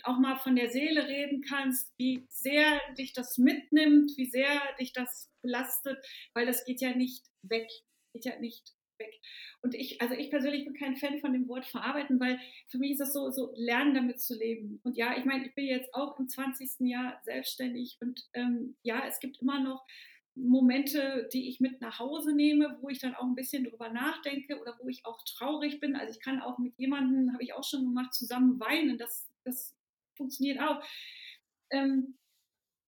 auch mal von der Seele reden kannst, wie sehr dich das mitnimmt, wie sehr dich das belastet, weil das geht ja nicht weg, geht ja nicht weg. Und ich, also ich persönlich bin kein Fan von dem Wort verarbeiten, weil für mich ist das so, so lernen damit zu leben. Und ja, ich meine, ich bin jetzt auch im 20. Jahr selbstständig und ähm, ja, es gibt immer noch Momente, die ich mit nach Hause nehme, wo ich dann auch ein bisschen drüber nachdenke oder wo ich auch traurig bin. Also ich kann auch mit jemandem, habe ich auch schon gemacht, zusammen weinen. Das, das funktioniert auch. Ähm,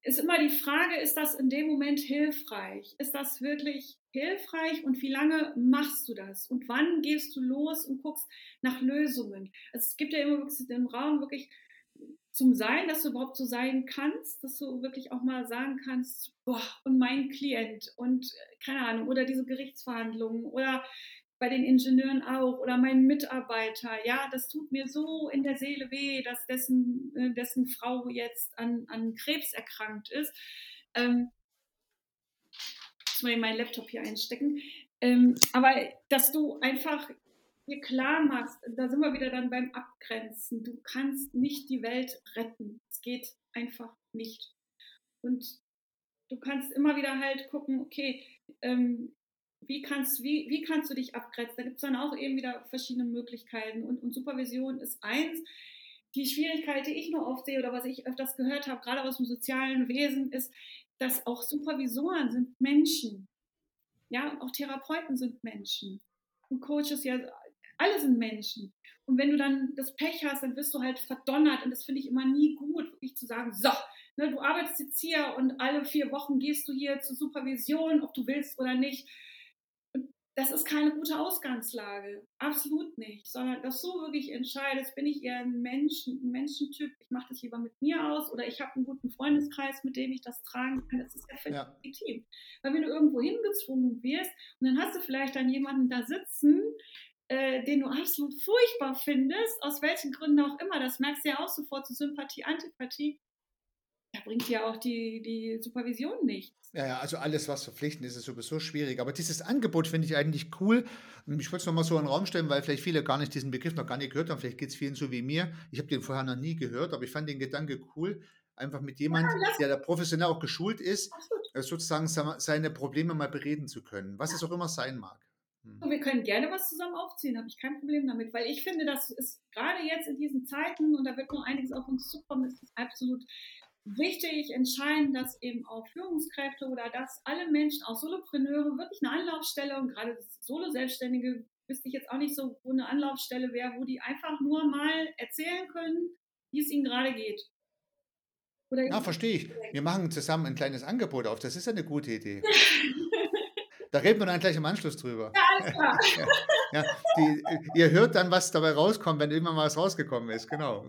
ist immer die Frage, ist das in dem Moment hilfreich? Ist das wirklich hilfreich und wie lange machst du das? Und wann gehst du los und guckst nach Lösungen? Also es gibt ja immer wirklich den Raum wirklich zum Sein, dass du überhaupt so sein kannst, dass du wirklich auch mal sagen kannst, boah, und mein Klient und keine Ahnung, oder diese Gerichtsverhandlungen oder bei den Ingenieuren auch oder mein Mitarbeiter, ja, das tut mir so in der Seele weh, dass dessen, äh, dessen Frau jetzt an, an Krebs erkrankt ist. Ähm, muss mal in meinen Laptop hier einstecken. Ähm, aber dass du einfach dir klar machst, da sind wir wieder dann beim Abgrenzen. Du kannst nicht die Welt retten. Es geht einfach nicht. Und du kannst immer wieder halt gucken, okay, ähm, wie kannst, wie, wie kannst du dich abgrenzen? Da gibt es dann auch eben wieder verschiedene Möglichkeiten. Und, und Supervision ist eins. Die Schwierigkeit, die ich nur oft sehe oder was ich öfters gehört habe, gerade aus dem sozialen Wesen, ist, dass auch Supervisoren sind Menschen. Ja, auch Therapeuten sind Menschen. Und Coaches ja, alle sind Menschen. Und wenn du dann das Pech hast, dann wirst du halt verdonnert. Und das finde ich immer nie gut, wirklich zu sagen, so, ne, du arbeitest jetzt hier und alle vier Wochen gehst du hier zur Supervision, ob du willst oder nicht das ist keine gute Ausgangslage. Absolut nicht. Sondern dass du wirklich entscheidest, bin ich eher ein, Menschen, ein Menschentyp, ich mache das lieber mit mir aus oder ich habe einen guten Freundeskreis, mit dem ich das tragen kann. Das ist ja völlig ja. legitim. Weil wenn du irgendwo hingezwungen wirst und dann hast du vielleicht dann jemanden da sitzen, äh, den du absolut furchtbar findest, aus welchen Gründen auch immer, das merkst du ja auch sofort zu Sympathie, Antipathie, da bringt ja auch die, die Supervision nichts. Ja, ja, also alles, was verpflichtend ist, ist sowieso schwierig. Aber dieses Angebot finde ich eigentlich cool. Ich wollte es nochmal so in den Raum stellen, weil vielleicht viele gar nicht diesen Begriff noch gar nicht gehört haben. Vielleicht geht es vielen so wie mir. Ich habe den vorher noch nie gehört, aber ich fand den Gedanke cool. Einfach mit jemandem, ja, der da professionell auch geschult ist, Absolut. Äh, sozusagen seine Probleme mal bereden zu können, was ja. es auch immer sein mag. Hm. Wir können gerne was zusammen aufziehen, habe ich kein Problem damit, weil ich finde, das ist gerade jetzt in diesen Zeiten und da wird noch einiges auf uns zukommen, ist absolut wichtig, entscheidend, dass eben auch Führungskräfte oder dass alle Menschen, auch Solopreneure, wirklich eine Anlaufstelle und gerade Solo-Selbstständige wüsste ich jetzt auch nicht so, wo eine Anlaufstelle wäre, wo die einfach nur mal erzählen können, wie es ihnen gerade geht. Oder ja, verstehe ich. Wir machen zusammen ein kleines Angebot auf. Das ist eine gute Idee. [laughs] da reden wir dann gleich im Anschluss drüber. Ja, alles klar. ja, die, ihr hört dann, was dabei rauskommt, wenn immer mal was rausgekommen ist. Genau.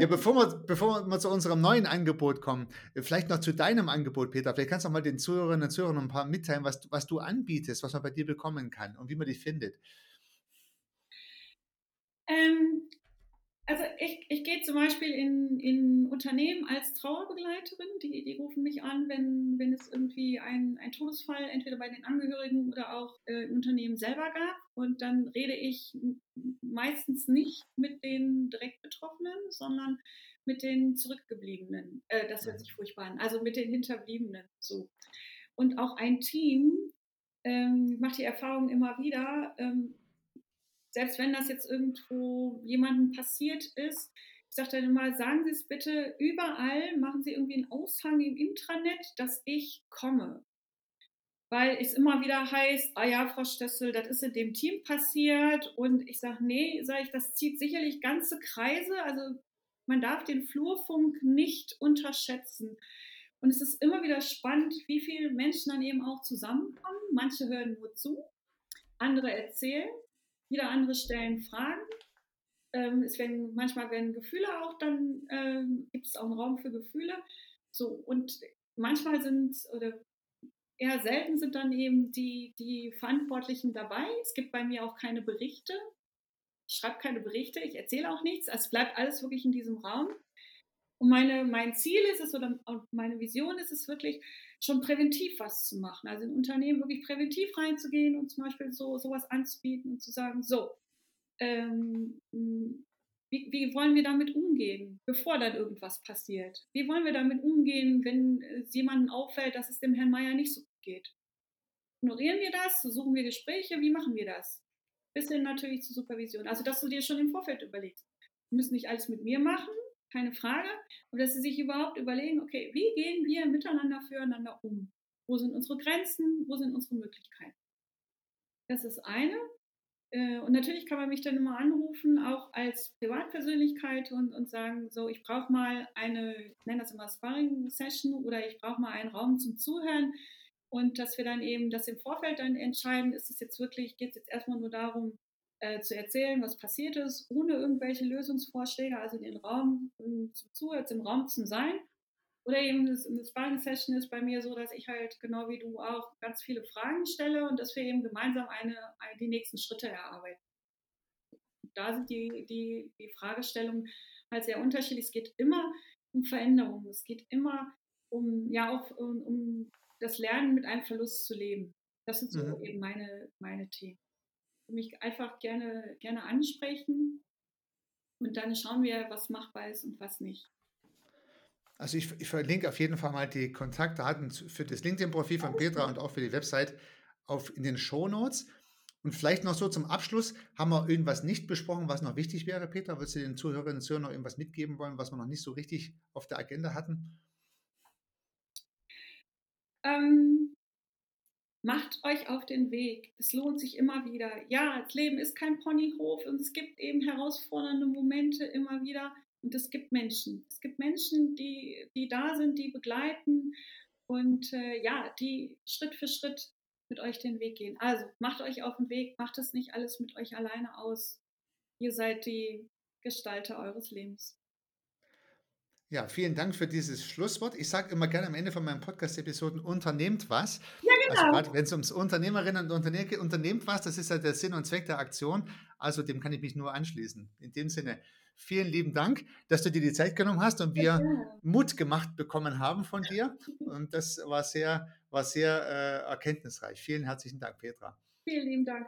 Ja, bevor wir, bevor wir zu unserem neuen Angebot kommen, vielleicht noch zu deinem Angebot, Peter. Vielleicht kannst du noch mal den Zuhörerinnen und Zuhörern ein paar mitteilen, was, was du anbietest, was man bei dir bekommen kann und wie man dich findet. Ähm, also ich, ich gehe zum Beispiel in, in Unternehmen als Trauerbegleiterin, die, die rufen mich an, wenn, wenn es irgendwie ein, ein Todesfall entweder bei den Angehörigen oder auch äh, im Unternehmen selber gab. Und dann rede ich meistens nicht mit den direkt Betroffenen, sondern mit den Zurückgebliebenen. Äh, das hört sich furchtbar an. Also mit den Hinterbliebenen. So. Und auch ein Team ähm, macht die Erfahrung immer wieder, ähm, selbst wenn das jetzt irgendwo jemandem passiert ist, ich sage dann immer, sagen Sie es bitte überall, machen Sie irgendwie einen Aushang im Intranet, dass ich komme. Weil es immer wieder heißt, ah ja, Frau Stössel, das ist in dem Team passiert. Und ich sage, nee, sage ich, das zieht sicherlich ganze Kreise. Also man darf den Flurfunk nicht unterschätzen. Und es ist immer wieder spannend, wie viele Menschen dann eben auch zusammenkommen. Manche hören nur zu, andere erzählen wieder andere stellen Fragen. Ähm, es werden, manchmal werden Gefühle auch, dann ähm, gibt es auch einen Raum für Gefühle. So, und manchmal sind, oder eher selten sind dann eben die, die Verantwortlichen dabei. Es gibt bei mir auch keine Berichte. Ich schreibe keine Berichte, ich erzähle auch nichts. Es bleibt alles wirklich in diesem Raum. Und meine, mein Ziel ist es oder meine Vision ist es wirklich, schon präventiv was zu machen. Also in Unternehmen wirklich präventiv reinzugehen und zum Beispiel so sowas anzubieten und zu sagen, so, ähm, wie, wie, wollen wir damit umgehen, bevor dann irgendwas passiert? Wie wollen wir damit umgehen, wenn es jemandem auffällt, dass es dem Herrn Meier nicht so gut geht? Ignorieren wir das? Suchen wir Gespräche? Wie machen wir das? Bis hin natürlich zur Supervision. Also, dass du dir schon im Vorfeld überlegst. Wir müssen nicht alles mit mir machen, keine Frage. Aber dass sie sich überhaupt überlegen, okay, wie gehen wir miteinander füreinander um? Wo sind unsere Grenzen? Wo sind unsere Möglichkeiten? Das ist eine. Äh, und natürlich kann man mich dann immer anrufen, auch als Privatpersönlichkeit und, und sagen, so, ich brauche mal eine, ich nenne das immer Sparring-Session oder ich brauche mal einen Raum zum Zuhören. Und dass wir dann eben das im Vorfeld dann entscheiden, ist es jetzt wirklich, geht es jetzt erstmal nur darum, äh, zu erzählen, was passiert ist, ohne irgendwelche Lösungsvorschläge, also den Raum um, zum Zuhören, im Raum zu sein. Oder eben das, eine Sparring-Session ist bei mir so, dass ich halt genau wie du auch ganz viele Fragen stelle und dass wir eben gemeinsam eine, eine die nächsten Schritte erarbeiten. Da sind die, die, die Fragestellungen halt sehr unterschiedlich. Es geht immer um Veränderungen. Es geht immer um, ja, auch um, um das Lernen mit einem Verlust zu leben. Das sind so mhm. eben meine, meine Themen mich einfach gerne, gerne ansprechen und dann schauen wir, was machbar ist und was nicht. Also ich, ich verlinke auf jeden Fall mal die Kontaktdaten für das LinkedIn-Profil von Petra und auch für die Website auf, in den Show Notes. Und vielleicht noch so zum Abschluss, haben wir irgendwas nicht besprochen, was noch wichtig wäre, Petra? Würdest du den Zuhörerinnen und Zuhörern noch irgendwas mitgeben wollen, was wir noch nicht so richtig auf der Agenda hatten? Ähm, Macht euch auf den Weg. Es lohnt sich immer wieder. Ja, das Leben ist kein Ponyhof und es gibt eben herausfordernde Momente immer wieder. Und es gibt Menschen. Es gibt Menschen, die, die da sind, die begleiten. und äh, ja, die Schritt für Schritt mit euch den Weg gehen. Also macht euch auf den Weg, macht es nicht alles mit euch alleine aus. Ihr seid die Gestalter eures Lebens. Ja, vielen Dank für dieses Schlusswort. Ich sage immer gerne am Ende von meinen Podcast-Episoden, unternehmt was. Ja, Also genau. gerade wenn es ums Unternehmerinnen und Unternehmer geht, unternehmt was, das ist ja der Sinn und Zweck der Aktion. Also dem kann ich mich nur anschließen. In dem Sinne, vielen lieben Dank, dass du dir die Zeit genommen hast und wir Ja. Mut gemacht bekommen haben von dir. Und das war sehr, war sehr äh, erkenntnisreich. Vielen herzlichen Dank, Petra. Vielen lieben Dank.